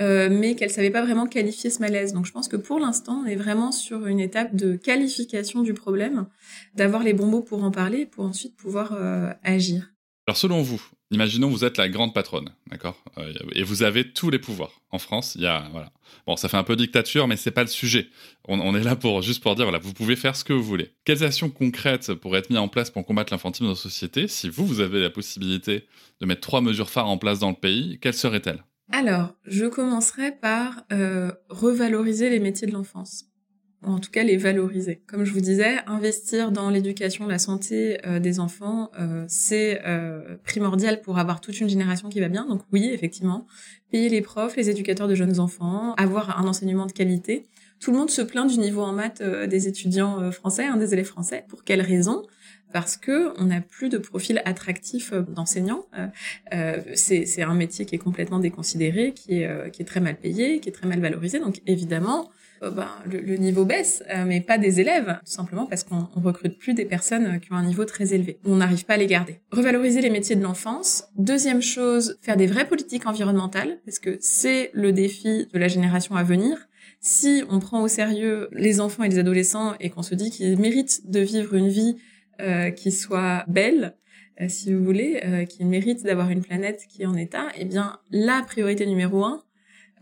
euh, mais qu'elles savaient pas vraiment qualifier ce malaise. Donc je pense que pour l'instant, on est vraiment sur une étape de qualification du problème, d'avoir les bons mots pour en parler, pour ensuite pouvoir agir. Alors selon vous, imaginons vous êtes la grande patronne, d'accord euh, Et vous avez tous les pouvoirs. En France, il y a. Bon, ça fait un peu dictature, mais c'est pas le sujet. On, est là pour juste pour dire voilà, vous pouvez faire ce que vous voulez. Quelles actions concrètes pourraient être mises en place pour combattre l'infantisme dans la société Si vous vous avez la possibilité de mettre trois mesures phares en place dans le pays, quelles seraient-elles? Alors, je commencerai par euh, revaloriser les métiers de l'enfance en tout cas les valoriser. Comme je vous disais, investir dans l'éducation, la santé euh, des enfants, euh, c'est euh, primordial pour avoir toute une génération qui va bien. Donc oui, effectivement, payer les profs, les éducateurs de jeunes enfants, avoir un enseignement de qualité. Tout le monde se plaint du niveau en maths euh, des étudiants euh, français, hein, des élèves français. Pour quelle raison? Parce que on n'a plus de profil attractif euh, d'enseignants. Euh, c'est un métier qui est complètement déconsidéré, qui est, qui est très mal payé, qui est très mal valorisé. Donc évidemment, euh, ben, le, le, niveau baisse, euh, mais pas des élèves, tout simplement parce qu'on recrute plus des personnes qui ont un niveau très élevé. On n'arrive pas à les garder. Revaloriser les métiers de l'enfance. Deuxième chose, faire des vraies politiques environnementales, parce que c'est le défi de la génération à venir. Si on prend au sérieux les enfants et les adolescents et qu'on se dit qu'ils méritent de vivre une vie euh, qui soit belle, euh, si vous voulez, euh, qu'ils méritent d'avoir une planète qui est en état, eh bien la priorité numéro un, euh,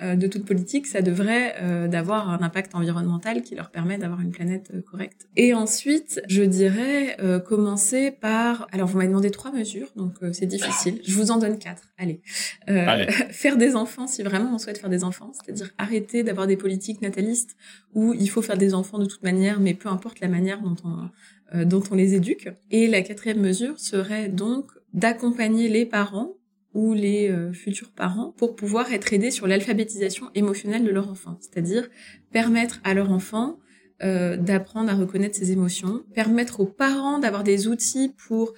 de toute politique, ça devrait euh, d'avoir un impact environnemental qui leur permet d'avoir une planète euh, correcte. Et ensuite, je dirais euh, commencer par... Alors, vous m'avez demandé trois mesures, donc euh, c'est difficile. Je vous en donne quatre. Allez. Allez. faire des enfants, si vraiment on souhaite faire des enfants, c'est-à-dire arrêter d'avoir des politiques natalistes où il faut faire des enfants de toute manière, mais peu importe la manière dont on, dont on les éduque. Et la quatrième mesure serait donc d'accompagner les parents ou les euh, futurs parents pour pouvoir être aidés sur l'alphabétisation émotionnelle de leur enfant, c'est-à-dire permettre à leur enfant euh, d'apprendre à reconnaître ses émotions, permettre aux parents d'avoir des outils pour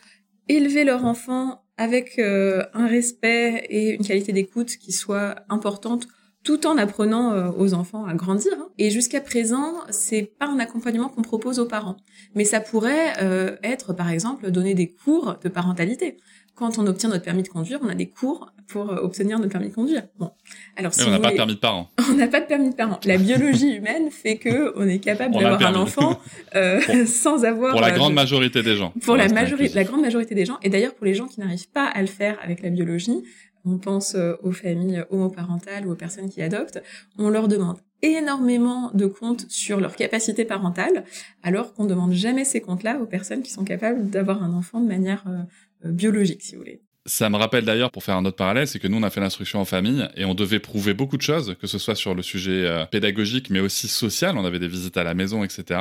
élever leur enfant avec euh, un respect et une qualité d'écoute qui soit importante tout en apprenant aux enfants à grandir. Hein. Et jusqu'à présent, c'est pas un accompagnement qu'on propose aux parents, mais ça pourrait être, par exemple, donner des cours de parentalité quand on obtient notre permis de conduire, on a des cours pour euh, obtenir notre permis de conduire. Bon, alors si on n'a pas de permis de parent. On n'a pas de permis de parent. La biologie humaine fait que on est capable d'avoir un enfant euh, sans avoir. Pour la euh, grande majorité des gens. Pour la majorité, la grande majorité des gens, et d'ailleurs pour les gens qui n'arrivent pas à le faire avec la biologie, on pense aux familles homoparentales ou aux personnes qui adoptent, on leur demande énormément de comptes sur leur capacité parentale, alors qu'on ne demande jamais ces comptes-là aux personnes qui sont capables d'avoir un enfant de manière euh, biologique, si vous voulez. Ça me rappelle d'ailleurs, pour faire un autre parallèle, c'est que nous, on a fait l'instruction en famille et on devait prouver beaucoup de choses, que ce soit sur le sujet euh, pédagogique, mais aussi social. On avait des visites à la maison, etc.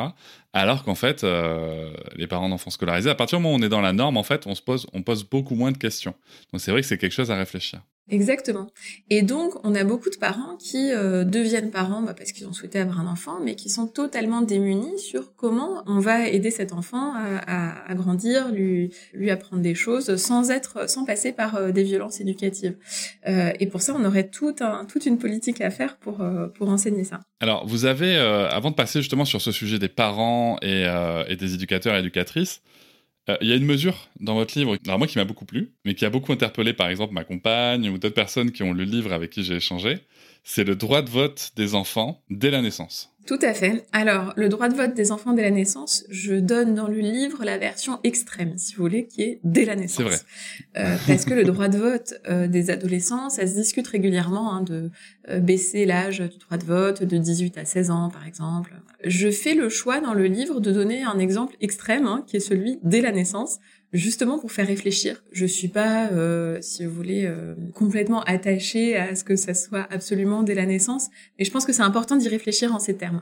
Alors qu'en fait, euh, les parents d'enfants scolarisés, à partir du moment où on est dans la norme, en fait, on se on pose beaucoup moins de questions. Donc c'est vrai que c'est quelque chose à réfléchir. Exactement. Et donc, on a beaucoup de parents qui euh, deviennent parents bah, parce qu'ils ont souhaité avoir un enfant, mais qui sont totalement démunis sur comment on va aider cet enfant à, à, grandir, lui, lui apprendre des choses, sans être, sans passer par euh, des violences éducatives. Euh, et pour ça, on aurait tout un, toute une politique à faire pour euh, pour enseigner ça. Alors, vous avez, avant de passer justement sur ce sujet des parents et, et des éducateurs et éducatrices, euh, il y a une mesure dans votre livre, alors moi qui m'a beaucoup plu, mais qui a beaucoup interpellé par exemple ma compagne ou d'autres personnes qui ont le livre avec qui j'ai échangé, c'est le droit de vote des enfants dès la naissance. Tout à fait. Alors, le droit de vote des enfants dès la naissance, je donne dans le livre la version extrême, si vous voulez, qui est dès la naissance. C'est vrai. Euh, parce que le droit de vote euh, des adolescents, ça se discute régulièrement hein, de euh, baisser l'âge du droit de vote de 18 à 16 ans, par exemple. Je fais le choix dans le livre de donner un exemple extrême, hein, qui est celui dès la naissance, justement pour faire réfléchir. Je suis pas, euh, si vous voulez, euh, complètement attachée à ce que ça soit absolument dès la naissance, mais je pense que c'est important d'y réfléchir en ces termes,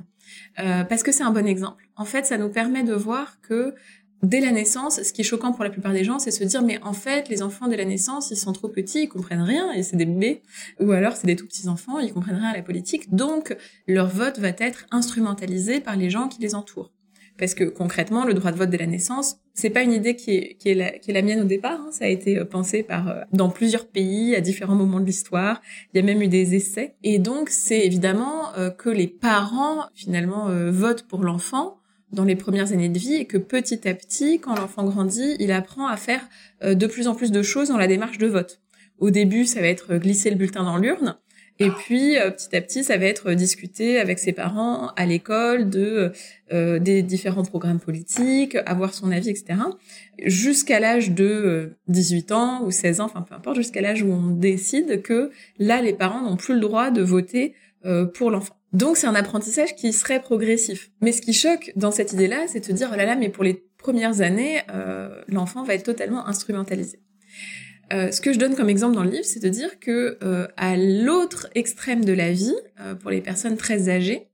euh, parce que c'est un bon exemple. En fait, ça nous permet de voir que dès la naissance, ce qui est choquant pour la plupart des gens, c'est se dire mais en fait, les enfants dès la naissance, ils sont trop petits, ils comprennent rien et c'est des bébés, ou alors c'est des tout petits enfants, ils comprennent rien à la politique, donc leur vote va être instrumentalisé par les gens qui les entourent. Parce que concrètement, le droit de vote dès la naissance, c'est pas une idée qui est, la mienne au départ. Hein. Ça a été euh, pensé par euh, dans plusieurs pays à différents moments de l'histoire. Il y a même eu des essais. Et donc, c'est évidemment euh, que les parents finalement votent pour l'enfant dans les premières années de vie et que petit à petit, quand l'enfant grandit, il apprend à faire de plus en plus de choses dans la démarche de vote. Au début, ça va être glisser le bulletin dans l'urne. Et puis euh, petit à petit, ça va être discuté avec ses parents à l'école de euh, des différents programmes politiques, avoir son avis, etc. Jusqu'à l'âge de 18 euh, ans ou 16 ans, enfin peu importe, jusqu'à l'âge où on décide que là, les parents n'ont plus le droit de voter pour l'enfant. Donc c'est un apprentissage qui serait progressif. Mais ce qui choque dans cette idée-là, c'est de dire oh là là, mais pour les premières années, l'enfant va être totalement instrumentalisé. Euh, ce que je donne comme exemple dans le livre, c'est de dire que euh, à l'autre extrême de la vie, euh, pour les personnes très âgées,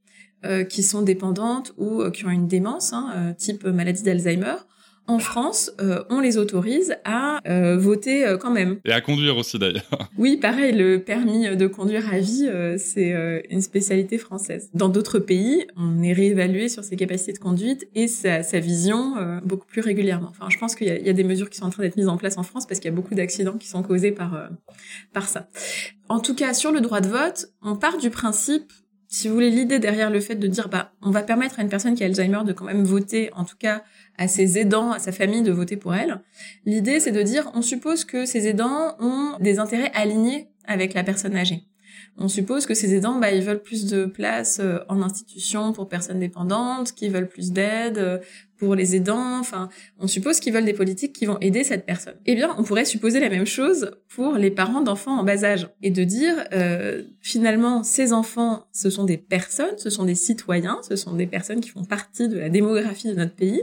qui sont dépendantes ou qui ont une démence, hein, type maladie d'Alzheimer, en France, euh, on les autorise à euh, voter euh, quand même. Et à conduire aussi d'ailleurs. Oui, pareil, le permis de conduire à vie, c'est une spécialité française. Dans d'autres pays, on est réévalué sur ses capacités de conduite et sa, sa vision beaucoup plus régulièrement. Enfin, je pense qu'il y, y, a des mesures qui sont en train d'être mises en place en France parce qu'il y a beaucoup d'accidents qui sont causés par par ça. En tout cas, sur le droit de vote, on part du principe si vous voulez, l'idée derrière le fait de dire, bah, on va permettre à une personne qui a Alzheimer de quand même voter, en tout cas à ses aidants, à sa famille de voter pour elle. L'idée, c'est de dire, on suppose que ces aidants ont des intérêts alignés avec la personne âgée. On suppose que ces aidants, bah, ils veulent plus de place euh, en institution pour personnes dépendantes, qu'ils veulent plus d'aide euh, pour les aidants. Enfin, on suppose qu'ils veulent des politiques qui vont aider cette personne. Eh bien, on pourrait supposer la même chose pour les parents d'enfants en bas âge et de dire euh, finalement, ces enfants, ce sont des personnes, ce sont des citoyens, ce sont des personnes qui font partie de la démographie de notre pays,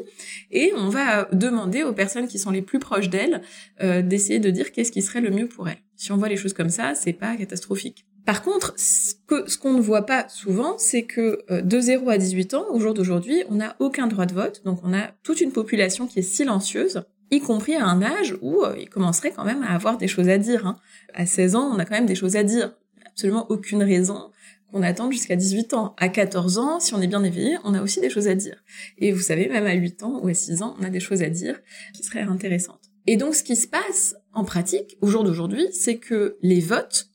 et on va demander aux personnes qui sont les plus proches d'elles d'essayer de dire qu'est-ce qui serait le mieux pour elles. Si on voit les choses comme ça, c'est pas catastrophique. Par contre, ce qu'on ne voit pas souvent, c'est que euh, de 0 à 18 ans, au jour d'aujourd'hui, on n'a aucun droit de vote, donc on a toute une population qui est silencieuse, y compris à un âge où euh, il commencerait quand même à avoir des choses à dire. Hein. À 16 ans, on a quand même des choses à dire. Absolument aucune raison qu'on attende jusqu'à 18 ans. À 14 ans, si on est bien éveillé, on a aussi des choses à dire. Et vous savez, même à 8 ans ou à 6 ans, on a des choses à dire qui seraient intéressantes. Et donc, ce qui se passe en pratique, au jour d'aujourd'hui, c'est que les votes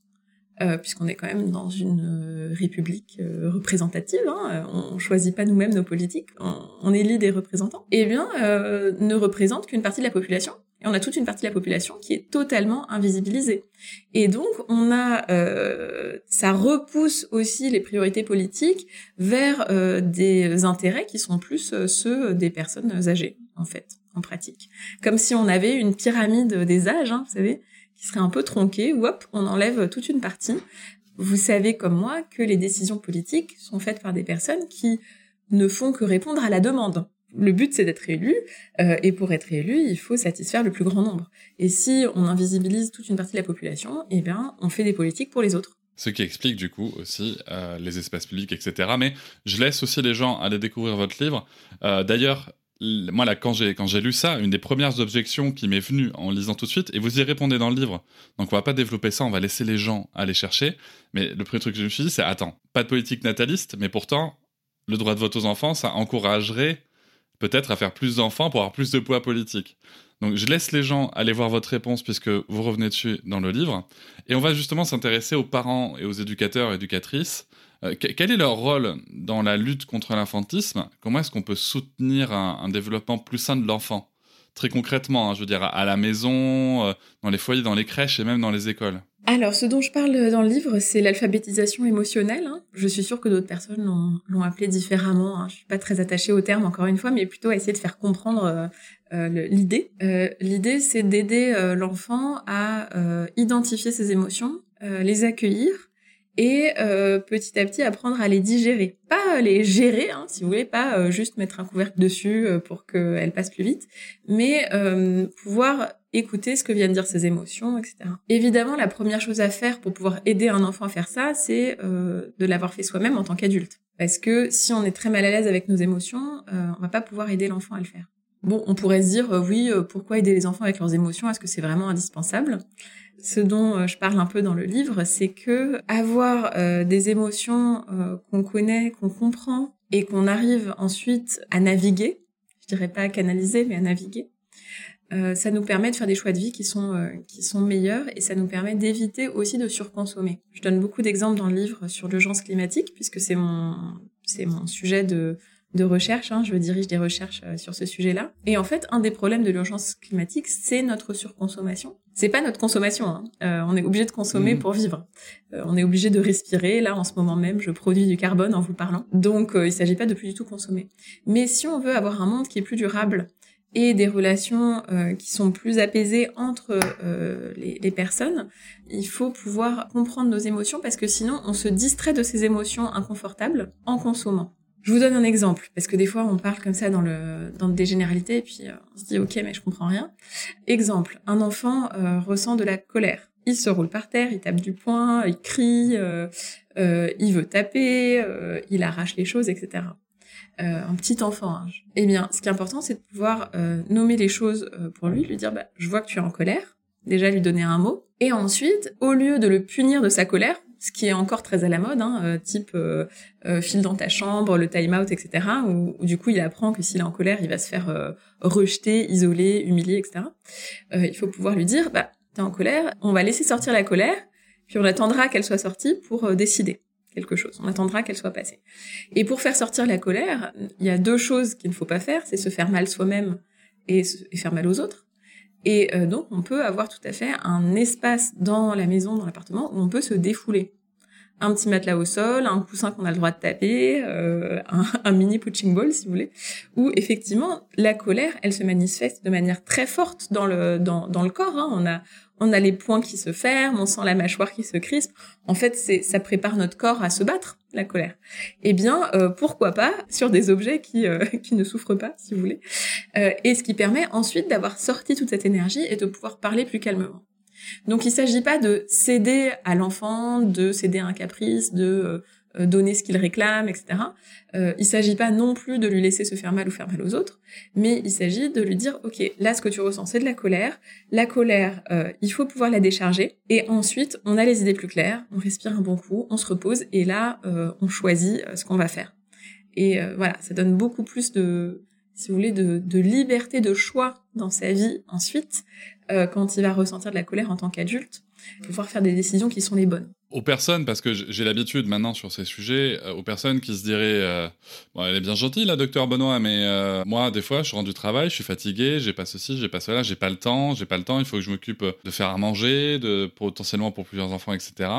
puisqu'on est quand même dans une république représentative. Hein, on choisit pas nous-mêmes nos politiques, on, on, élit des représentants. Eh bien, ne représente qu'une partie de la population. Et on a toute une partie de la population qui est totalement invisibilisée. Et donc, on a, euh, ça repousse aussi les priorités politiques vers euh, des intérêts qui sont plus euh, ceux des personnes âgées, en fait, en pratique. Comme si on avait une pyramide des âges, hein, vous savez, serait un peu tronquée, ou hop, on enlève toute une partie. Vous savez comme moi que les décisions politiques sont faites par des personnes qui ne font que répondre à la demande le but c'est d'être élu, euh, et pour être élu, il faut satisfaire le plus grand nombre. Et si on invisibilise toute une partie de la population, eh bien, on fait des politiques pour les autres. Ce qui explique du coup aussi euh, les espaces publics, etc. Mais je laisse aussi les gens aller découvrir votre livre. Euh, d'ailleurs, moi là, quand j'ai quand j'ai lu ça, une des premières objections qui m'est venue en lisant tout de suite, et vous y répondez dans le livre, donc on va pas développer ça, on va laisser les gens aller chercher. Mais le premier truc que je me suis dit, c'est attends, pas de politique nataliste, mais pourtant le droit de vote aux enfants, ça encouragerait peut-être à faire plus d'enfants pour avoir plus de poids politique. Donc je laisse les gens aller voir votre réponse puisque vous revenez dessus dans le livre. Et on va justement s'intéresser aux parents et aux éducateurs et éducatrices. Euh, quel est leur rôle dans la lutte contre l'infantisme? Comment est-ce qu'on peut soutenir un, développement plus sain de l'enfant? Très concrètement, hein, je veux dire, à la maison, euh, dans les foyers, dans les crèches et même dans les écoles. Alors, ce dont je parle dans le livre, c'est l'alphabétisation émotionnelle. Hein. Je suis sûre que d'autres personnes l'ont appelé différemment. Hein. Je suis pas très attachée au terme, encore une fois, mais plutôt à essayer de faire comprendre euh, l'idée. L'idée, c'est d'aider l'enfant à identifier ses émotions, les accueillir et petit à petit apprendre à les digérer. Pas les gérer, hein, si vous voulez, pas juste mettre un couvercle dessus pour qu'elles passent plus vite, mais pouvoir écouter ce que viennent dire ses émotions, etc. Évidemment, la première chose à faire pour pouvoir aider un enfant à faire ça, c'est euh, de l'avoir fait soi-même en tant qu'adulte. Parce que si on est très mal à l'aise avec nos émotions, euh, on va pas pouvoir aider l'enfant à le faire. Bon, on pourrait se dire, euh, oui, euh, pourquoi aider les enfants avec leurs émotions? Est-ce que c'est vraiment indispensable? Ce dont je parle un peu dans le livre, c'est que avoir des émotions qu'on connaît, qu'on comprend, et qu'on arrive ensuite à naviguer, je dirais pas à canaliser, mais à naviguer, euh, ça nous permet de faire des choix de vie qui sont euh, qui sont meilleurs et ça nous permet d'éviter aussi de surconsommer. Je donne beaucoup d'exemples dans le livre sur l'urgence climatique puisque c'est mon c'est mon sujet de de recherche. Hein, je dirige des recherches euh, sur ce sujet-là. Et en fait, un des problèmes de l'urgence climatique, c'est notre surconsommation. C'est pas notre consommation. Hein. on est obligé de consommer mmh. pour vivre. on est obligé de respirer. Là, en ce moment même, je produis du carbone en vous parlant. Donc, il s'agit pas de plus du tout consommer. Mais si on veut avoir un monde qui est plus durable et des relations euh, qui sont plus apaisées entre euh, les, les, personnes, il faut pouvoir comprendre nos émotions parce que sinon on se distrait de ces émotions inconfortables en consommant. Je vous donne un exemple parce que des fois on parle comme ça dans le dans des généralités et puis euh, on se dit ok mais je comprends rien. Exemple, un enfant ressent de la colère. Il se roule par terre, il tape du poing, il crie, il veut taper, il arrache les choses, etc. Euh, un petit enfant. Hein. Eh bien, ce qui est important, c'est de pouvoir euh, nommer les choses euh, pour lui, lui dire, bah, je vois que tu es en colère. Déjà, lui donner un mot. Et ensuite, au lieu de le punir de sa colère, ce qui est encore très à la mode, hein, type file dans ta chambre, le time out, etc. Où, du coup il apprend que s'il est en colère, il va se faire rejeter, isoler, humilier, etc. il faut pouvoir lui dire, bah t'es en colère, on va laisser sortir la colère, puis on attendra qu'elle soit sortie pour décider quelque chose. On attendra qu'elle soit passée. Et pour faire sortir la colère, il y a deux choses qu'il ne faut pas faire, c'est se faire mal soi-même et, faire mal aux autres. Et euh, donc, on peut avoir tout à fait un espace dans la maison, dans l'appartement, où on peut se défouler. Un petit matelas au sol, un coussin qu'on a le droit de taper, euh, un, mini punching ball, si vous voulez, où effectivement, la colère, elle se manifeste de manière très forte dans le, dans, dans le corps. Hein. On a, on a les poings qui se ferment, on sent la mâchoire qui se crispe. En fait, c'est ça prépare notre corps à se battre, la colère. Eh bien, euh, pourquoi pas sur des objets qui euh, qui ne souffrent pas, si vous voulez. Euh, et ce qui permet ensuite d'avoir sorti toute cette énergie et de pouvoir parler plus calmement. Donc, il s'agit pas de céder à l'enfant, de céder à un caprice, de euh, donner ce qu'il réclame, etc. Euh, il s'agit pas non plus de lui laisser se faire mal ou faire mal aux autres, mais il s'agit de lui dire, ok, là ce que tu ressens c'est de la colère, la colère, euh, il faut pouvoir la décharger, et ensuite on a les idées plus claires, on respire un bon coup, on se repose, et là euh, on choisit ce qu'on va faire. Et voilà, ça donne beaucoup plus de, si vous voulez, de, de liberté de choix dans sa vie ensuite, quand il va ressentir de la colère en tant qu'adulte, pouvoir faire des décisions qui sont les bonnes. Aux personnes, parce que j'ai l'habitude maintenant sur ces sujets, euh, aux personnes qui se diraient euh, bon, elle est bien gentille, la docteur Benoît, mais euh, moi, des fois, je rentre du travail, je suis fatigué, j'ai pas ceci, j'ai pas cela, j'ai pas le temps, j'ai pas le temps, il faut que je m'occupe de faire à manger, de potentiellement pour plusieurs enfants, etc.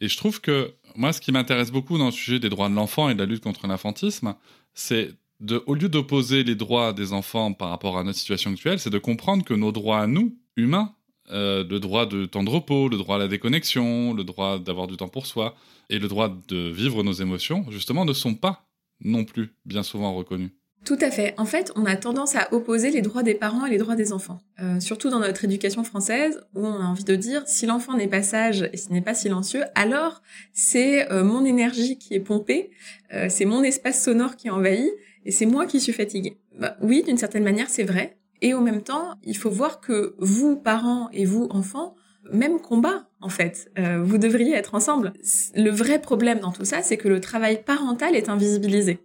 Et je trouve que moi, ce qui m'intéresse beaucoup dans le sujet des droits de l'enfant et de la lutte contre l'infantisme, c'est de, au lieu d'opposer les droits des enfants par rapport à notre situation actuelle, c'est de comprendre que nos droits à nous, humains, euh, le droit de temps de repos, le droit à la déconnexion, le droit d'avoir du temps pour soi et le droit de vivre nos émotions, justement, ne sont pas non plus bien souvent reconnus. Tout à fait. En fait, on a tendance à opposer les droits des parents et les droits des enfants. Euh, surtout dans notre éducation française, où on a envie de dire, si l'enfant n'est pas sage et s'il n'est pas silencieux, alors c'est euh, mon énergie qui est pompée, c'est mon espace sonore qui est envahi, et c'est moi qui suis fatiguée. Bah, oui, d'une certaine manière, c'est vrai. Et en même temps, il faut voir que vous, parents, et vous, enfants, même combat, en fait. Euh, vous devriez être ensemble. Le vrai problème dans tout ça, c'est que le travail parental est invisibilisé.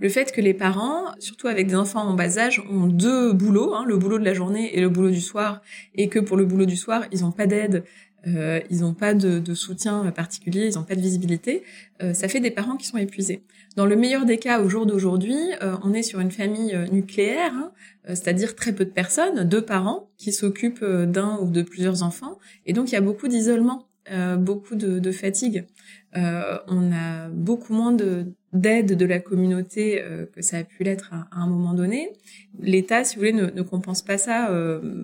Le fait que les parents, surtout avec des enfants en bas âge, ont deux boulots, hein, le boulot de la journée et le boulot du soir, et que pour le boulot du soir, ils n'ont pas d'aide, euh, ils n'ont pas de, soutien particulier, ils n'ont pas de visibilité, euh, ça fait des parents qui sont épuisés. Dans le meilleur des cas, au jour d'aujourd'hui, on est sur une famille nucléaire, hein, euh, c'est-à-dire très peu de personnes, deux parents qui s'occupent euh, d'un ou de plusieurs enfants, et donc il y a beaucoup d'isolement, euh, beaucoup de, fatigue. on a beaucoup moins d'aide de la communauté que ça a pu l'être à, un moment donné. L'État, si vous voulez, ne, compense pas ça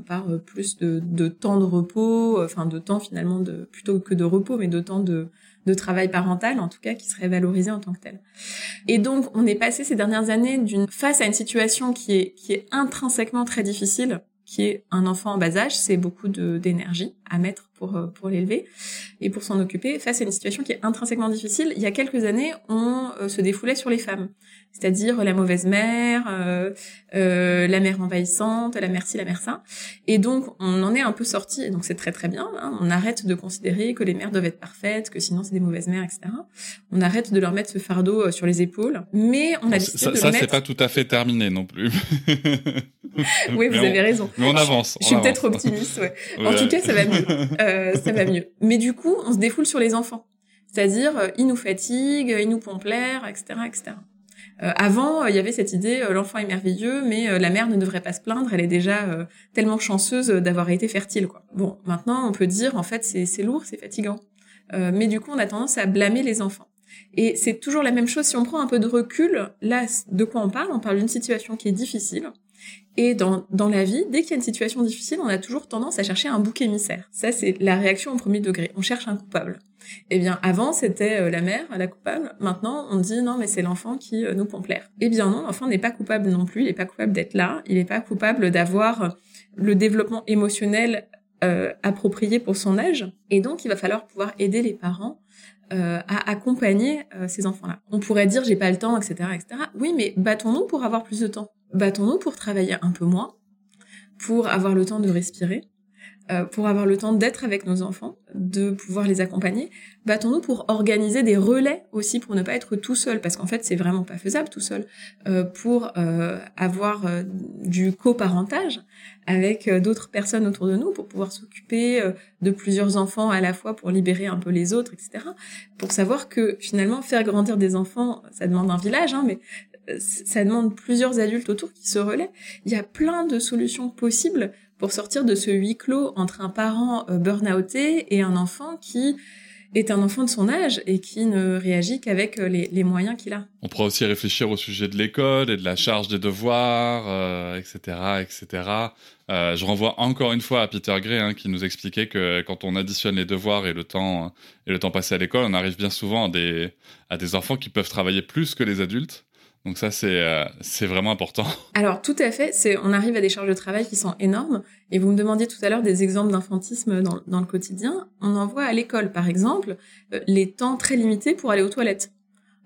par plus de, de, temps de repos, enfin de temps finalement de plutôt que de repos, mais de temps de, de travail parental, en tout cas, qui serait valorisé en tant que tel. Et donc, on est passé ces dernières années d'une face à une situation qui est qui est intrinsèquement très difficile, qui est un enfant en bas âge, c'est beaucoup d'énergie à mettre pour euh, pour l'élever et pour s'en occuper. Face à une situation qui est intrinsèquement difficile, il y a quelques années, on euh, se défoulait sur les femmes c'est-à-dire la mauvaise mère, euh, euh, la mère envahissante, la mère ci, la mère ça. Et donc on en est un peu sorti, et donc c'est très très bien. Hein. on arrête de considérer que les mères doivent être parfaites, que sinon c'est des mauvaises mères, etc. On arrête de leur mettre ce fardeau euh, sur les épaules, mais on a décidé ça, de ça c'est pas tout à fait terminé non plus. oui, vous avez raison. Mais on avance. Je, suis peut-être optimiste, ouais. En tout cas, ça va mieux. Euh, ça va mieux. Mais du coup, on se défoule sur les enfants. C'est-à-dire, euh, ils nous fatiguent, ils nous pompent l'air, etc., etc. Euh, avant, il y avait cette idée, euh, l'enfant est merveilleux, mais euh, la mère ne devrait pas se plaindre, elle est déjà tellement chanceuse d'avoir été fertile. Quoi. Bon, maintenant, on peut dire, en fait, c'est lourd, c'est fatigant. mais du coup, on a tendance à blâmer les enfants. Et c'est toujours la même chose si on prend un peu de recul. Là, de quoi on parle? On parle d'une situation qui est difficile. Et dans, dans la vie, dès qu'il y a une situation difficile, on a toujours tendance à chercher un bouc émissaire. Ça, c'est la réaction au premier degré. On cherche un coupable. Eh bien, avant, c'était euh, la mère, la coupable. Maintenant, on dit non, mais c'est l'enfant qui euh, nous pompe. Eh bien non, l'enfant n'est pas coupable non plus. Il n'est pas coupable d'être là. Il n'est pas coupable d'avoir le développement émotionnel euh, approprié pour son âge. Et donc, il va falloir pouvoir aider les parents à accompagner ces enfants-là. On pourrait dire j'ai pas le temps, etc., etc. Oui, mais battons-nous pour avoir plus de temps. Battons-nous pour travailler un peu moins, pour avoir le temps de respirer, euh, pour avoir le temps d'être avec nos enfants, de pouvoir les accompagner, battons-nous pour organiser des relais aussi pour ne pas être tout seul, parce qu'en fait c'est vraiment pas faisable tout seul, euh, pour euh, avoir du coparentage avec d'autres personnes autour de nous, pour pouvoir s'occuper de plusieurs enfants à la fois, pour libérer un peu les autres, etc. Pour savoir que finalement faire grandir des enfants, ça demande un village, hein, mais ça demande plusieurs adultes autour qui se relaient. Il y a plein de solutions possibles pour sortir de ce huis clos entre un parent euh, burn-outé et un enfant qui est un enfant de son âge et qui ne réagit qu'avec euh, les, moyens qu'il a. On pourrait aussi réfléchir au sujet de l'école et de la charge des devoirs, etc., euh, etc. je renvoie encore une fois à Peter Gray hein, qui nous expliquait que quand on additionne les devoirs et le temps et le temps passé à l'école, on arrive bien souvent à des enfants qui peuvent travailler plus que les adultes donc ça, c'est euh, vraiment important. Alors tout à fait, on arrive à des charges de travail qui sont énormes. Et vous me demandiez tout à l'heure des exemples d'infantisme dans, dans le quotidien. On en voit à l'école, par exemple, euh, les temps très limités pour aller aux toilettes.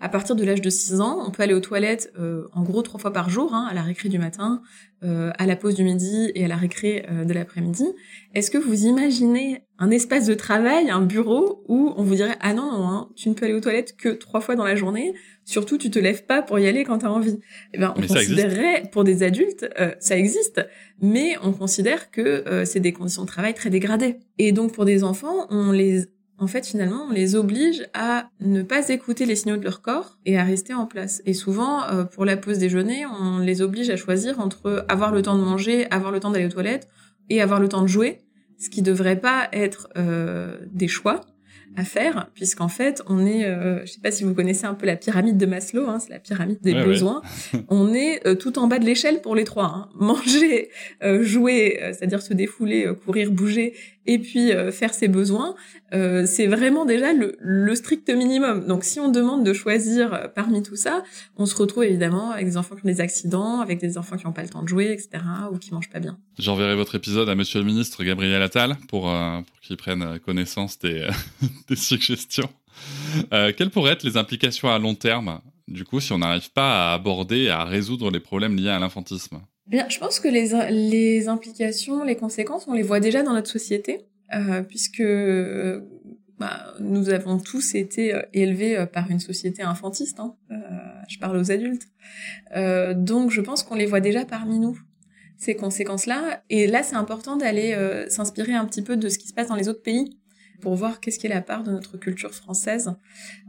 À partir de l'âge de 6 ans, on peut aller aux toilettes euh, en gros trois fois par jour, hein, à la récré du matin, à la pause du midi et à la récré de l'après-midi. Est-ce que vous imaginez un espace de travail, un bureau où on vous dirait ah non, non hein, tu ne peux aller aux toilettes que trois fois dans la journée, surtout tu te lèves pas pour y aller quand tu as envie. Eh ben on considérerait pour des adultes ça existe, mais on considère que c'est des conditions de travail très dégradées. Et donc pour des enfants, on les en fait, finalement, on les oblige à ne pas écouter les signaux de leur corps et à rester en place. Et souvent, euh, pour la pause déjeuner, on les oblige à choisir entre avoir le temps de manger, avoir le temps d'aller aux toilettes et avoir le temps de jouer, ce qui devrait pas être euh, des choix, à faire, puisqu'en fait, on est, euh, je sais pas si vous connaissez un peu la pyramide de Maslow, hein, c'est la pyramide des besoins. on est euh, tout en bas de l'échelle pour les trois. Hein. Manger, euh, jouer, euh, c'est-à-dire se défouler, courir, bouger, et puis faire ses besoins, c'est vraiment déjà le, le, strict minimum. Donc, si on demande de choisir parmi tout ça, on se retrouve évidemment avec des enfants qui ont des accidents, avec des enfants qui n'ont pas le temps de jouer, etc., ou qui mangent pas bien. J'enverrai votre épisode à Monsieur le Ministre Gabriel Attal pour, pour qu'il prenne connaissance des des suggestions. Euh, quelles pourraient être les implications à long terme, du coup, si on n'arrive pas à aborder, à résoudre les problèmes liés à l'infantisme? Bien, je pense que les, les implications, les conséquences, on les voit déjà dans notre société, euh, puisque euh, bah, nous avons tous été euh, élevés euh, par une société infantiste. Hein. je parle aux adultes. donc, je pense qu'on les voit déjà parmi nous ces conséquences-là. Et là, c'est important d'aller s'inspirer un petit peu de ce qui se passe dans les autres pays pour voir qu'est-ce qui est la part de notre culture française.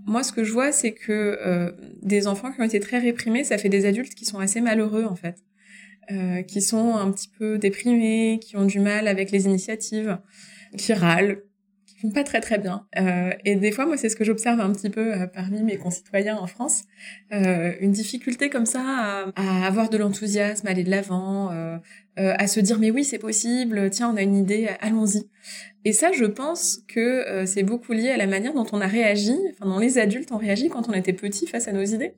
Moi, ce que je vois, c'est que euh, des enfants qui ont été très réprimés, ça fait des adultes qui sont assez malheureux, en fait. Euh, qui sont un petit peu déprimés, qui ont du mal avec les initiatives, qui râlent, qui font pas très très bien. Euh, et des fois, moi, c'est ce que j'observe un petit peu euh, parmi mes concitoyens en France, euh, une difficulté comme ça à, à avoir de l'enthousiasme, aller de l'avant, à se dire mais oui, c'est possible, tiens, on a une idée, allons-y. Et ça, je pense que euh, c'est beaucoup lié à la manière dont on a réagi, enfin dont les adultes ont réagi quand on était petit face à nos idées,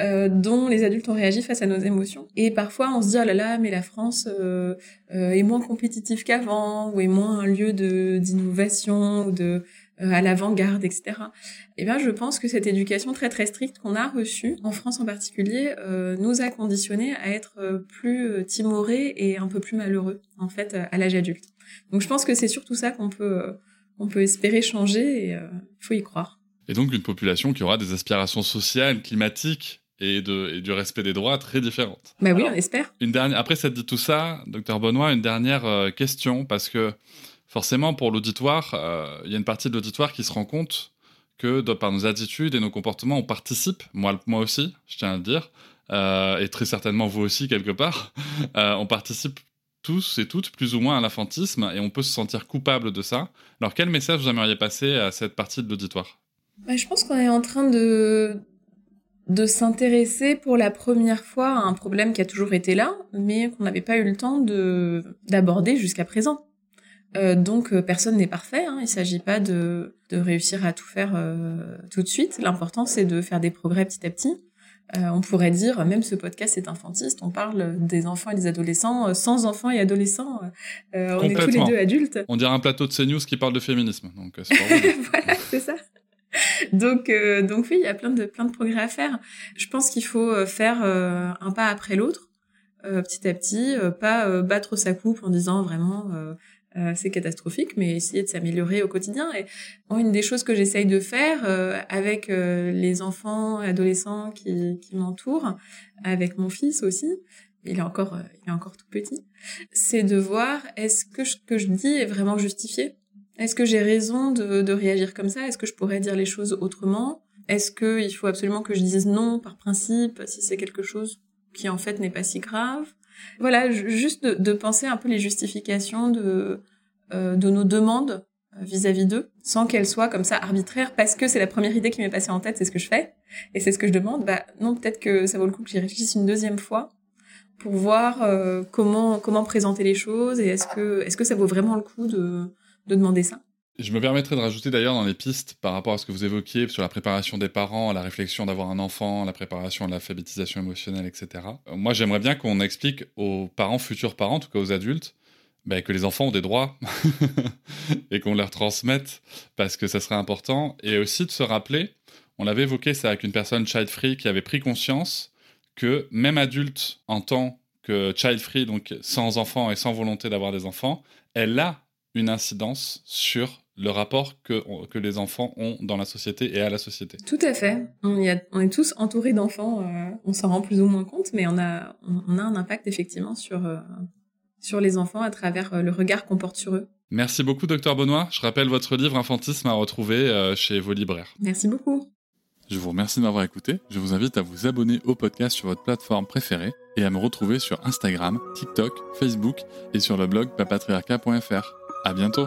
euh, dont les adultes ont réagi face à nos émotions. Et parfois, on se dit oh là là, mais la France euh, euh est moins compétitive qu'avant, ou est moins un lieu de d'innovation ou de euh, à l'avant-garde, etc. Et eh bien, je pense que cette éducation très très stricte qu'on a reçue, en France en particulier, nous a conditionnés à être plus timorés et un peu plus malheureux, en fait, à l'âge adulte. Donc je pense que c'est surtout ça qu'on peut, euh, on peut espérer changer et il euh, faut y croire. Et donc une population qui aura des aspirations sociales, climatiques et, de, et du respect des droits très différentes. Bah oui, on espère. Une dernière, après, ça dit tout ça, docteur Benoît, une dernière euh, question, parce que forcément, pour l'auditoire, il y a une partie de l'auditoire qui se rend compte que de, par nos attitudes et nos comportements, on participe, moi, moi aussi, je tiens à le dire, et très certainement vous aussi quelque part, on participe tous et toutes plus ou moins à l'infantisme et on peut se sentir coupable de ça. Alors quel message vous aimeriez passer à cette partie de l'auditoire? Bah, Je pense qu'on est en train de, de s'intéresser pour la première fois à un problème qui a toujours été là, mais qu'on n'avait pas eu le temps de d'aborder jusqu'à présent. Euh, donc euh, personne n'est parfait, hein. il s'agit pas de, de réussir à tout faire euh, tout de suite. L'important c'est de faire des progrès petit à petit. Euh, on pourrait dire, même ce podcast est infantiste, on parle des enfants et des adolescents, euh, sans enfants et adolescents, euh, on est tous les deux adultes. On dirait un plateau de CNews qui parle de féminisme, donc voilà, c'est ça. Donc, donc oui, il y a plein de plein de progrès à faire. Je pense qu'il faut faire un pas après l'autre, petit à petit, pas battre sa coupe en disant vraiment euh, c'est catastrophique, mais essayer de s'améliorer au quotidien. Et une des choses que j'essaye de faire euh, avec euh, les enfants adolescents qui, qui m'entourent, avec mon fils aussi, il est encore, il est encore tout petit, c'est de voir est-ce que ce que je dis est vraiment justifié? Est-ce que j'ai raison de, de réagir comme ça? Est-ce que je pourrais dire les choses autrement? Est-ce qu'il faut absolument que je dise non par principe si c'est quelque chose qui en fait n'est pas si grave? Voilà, juste de, penser un peu les justifications de, euh, de nos demandes euh, vis-à-vis d'eux, sans qu'elles soient comme ça arbitraires, parce que c'est la première idée qui m'est passée en tête, c'est ce que je fais, et c'est ce que je demande. Bah non, peut-être que ça vaut le coup que j'y réfléchisse une deuxième fois pour voir euh, comment comment présenter les choses et est-ce que est-ce que ça vaut vraiment le coup de de demander ça? Je me permettrai de rajouter d'ailleurs dans les pistes par rapport à ce que vous évoquiez sur la préparation des parents, la réflexion d'avoir un enfant, la préparation à l'alphabétisation émotionnelle, etc. Moi, j'aimerais bien qu'on explique aux parents, futurs parents, en tout cas aux adultes, bah, que les enfants ont des droits et qu'on leur transmette parce que ça serait important. Et aussi de se rappeler, on l'avait évoqué ça avec une personne child-free qui avait pris conscience que même adulte en tant que child-free, donc sans enfants et sans volonté d'avoir des enfants, elle a une incidence sur le rapport que, que les enfants ont dans la société et à la société. Tout à fait. On, y a, on est tous entourés d'enfants, euh, on s'en rend plus ou moins compte, mais on a, on, a un impact effectivement sur, euh, sur les enfants à travers euh, le regard qu'on porte sur eux. Merci beaucoup, docteur Benoît. Je rappelle votre livre Infantisme à retrouver euh, chez vos libraires. Merci beaucoup. Je vous remercie de m'avoir écouté. Je vous invite à vous abonner au podcast sur votre plateforme préférée et à me retrouver sur Instagram, TikTok, Facebook et sur le blog papatriarca.fr. À bientôt.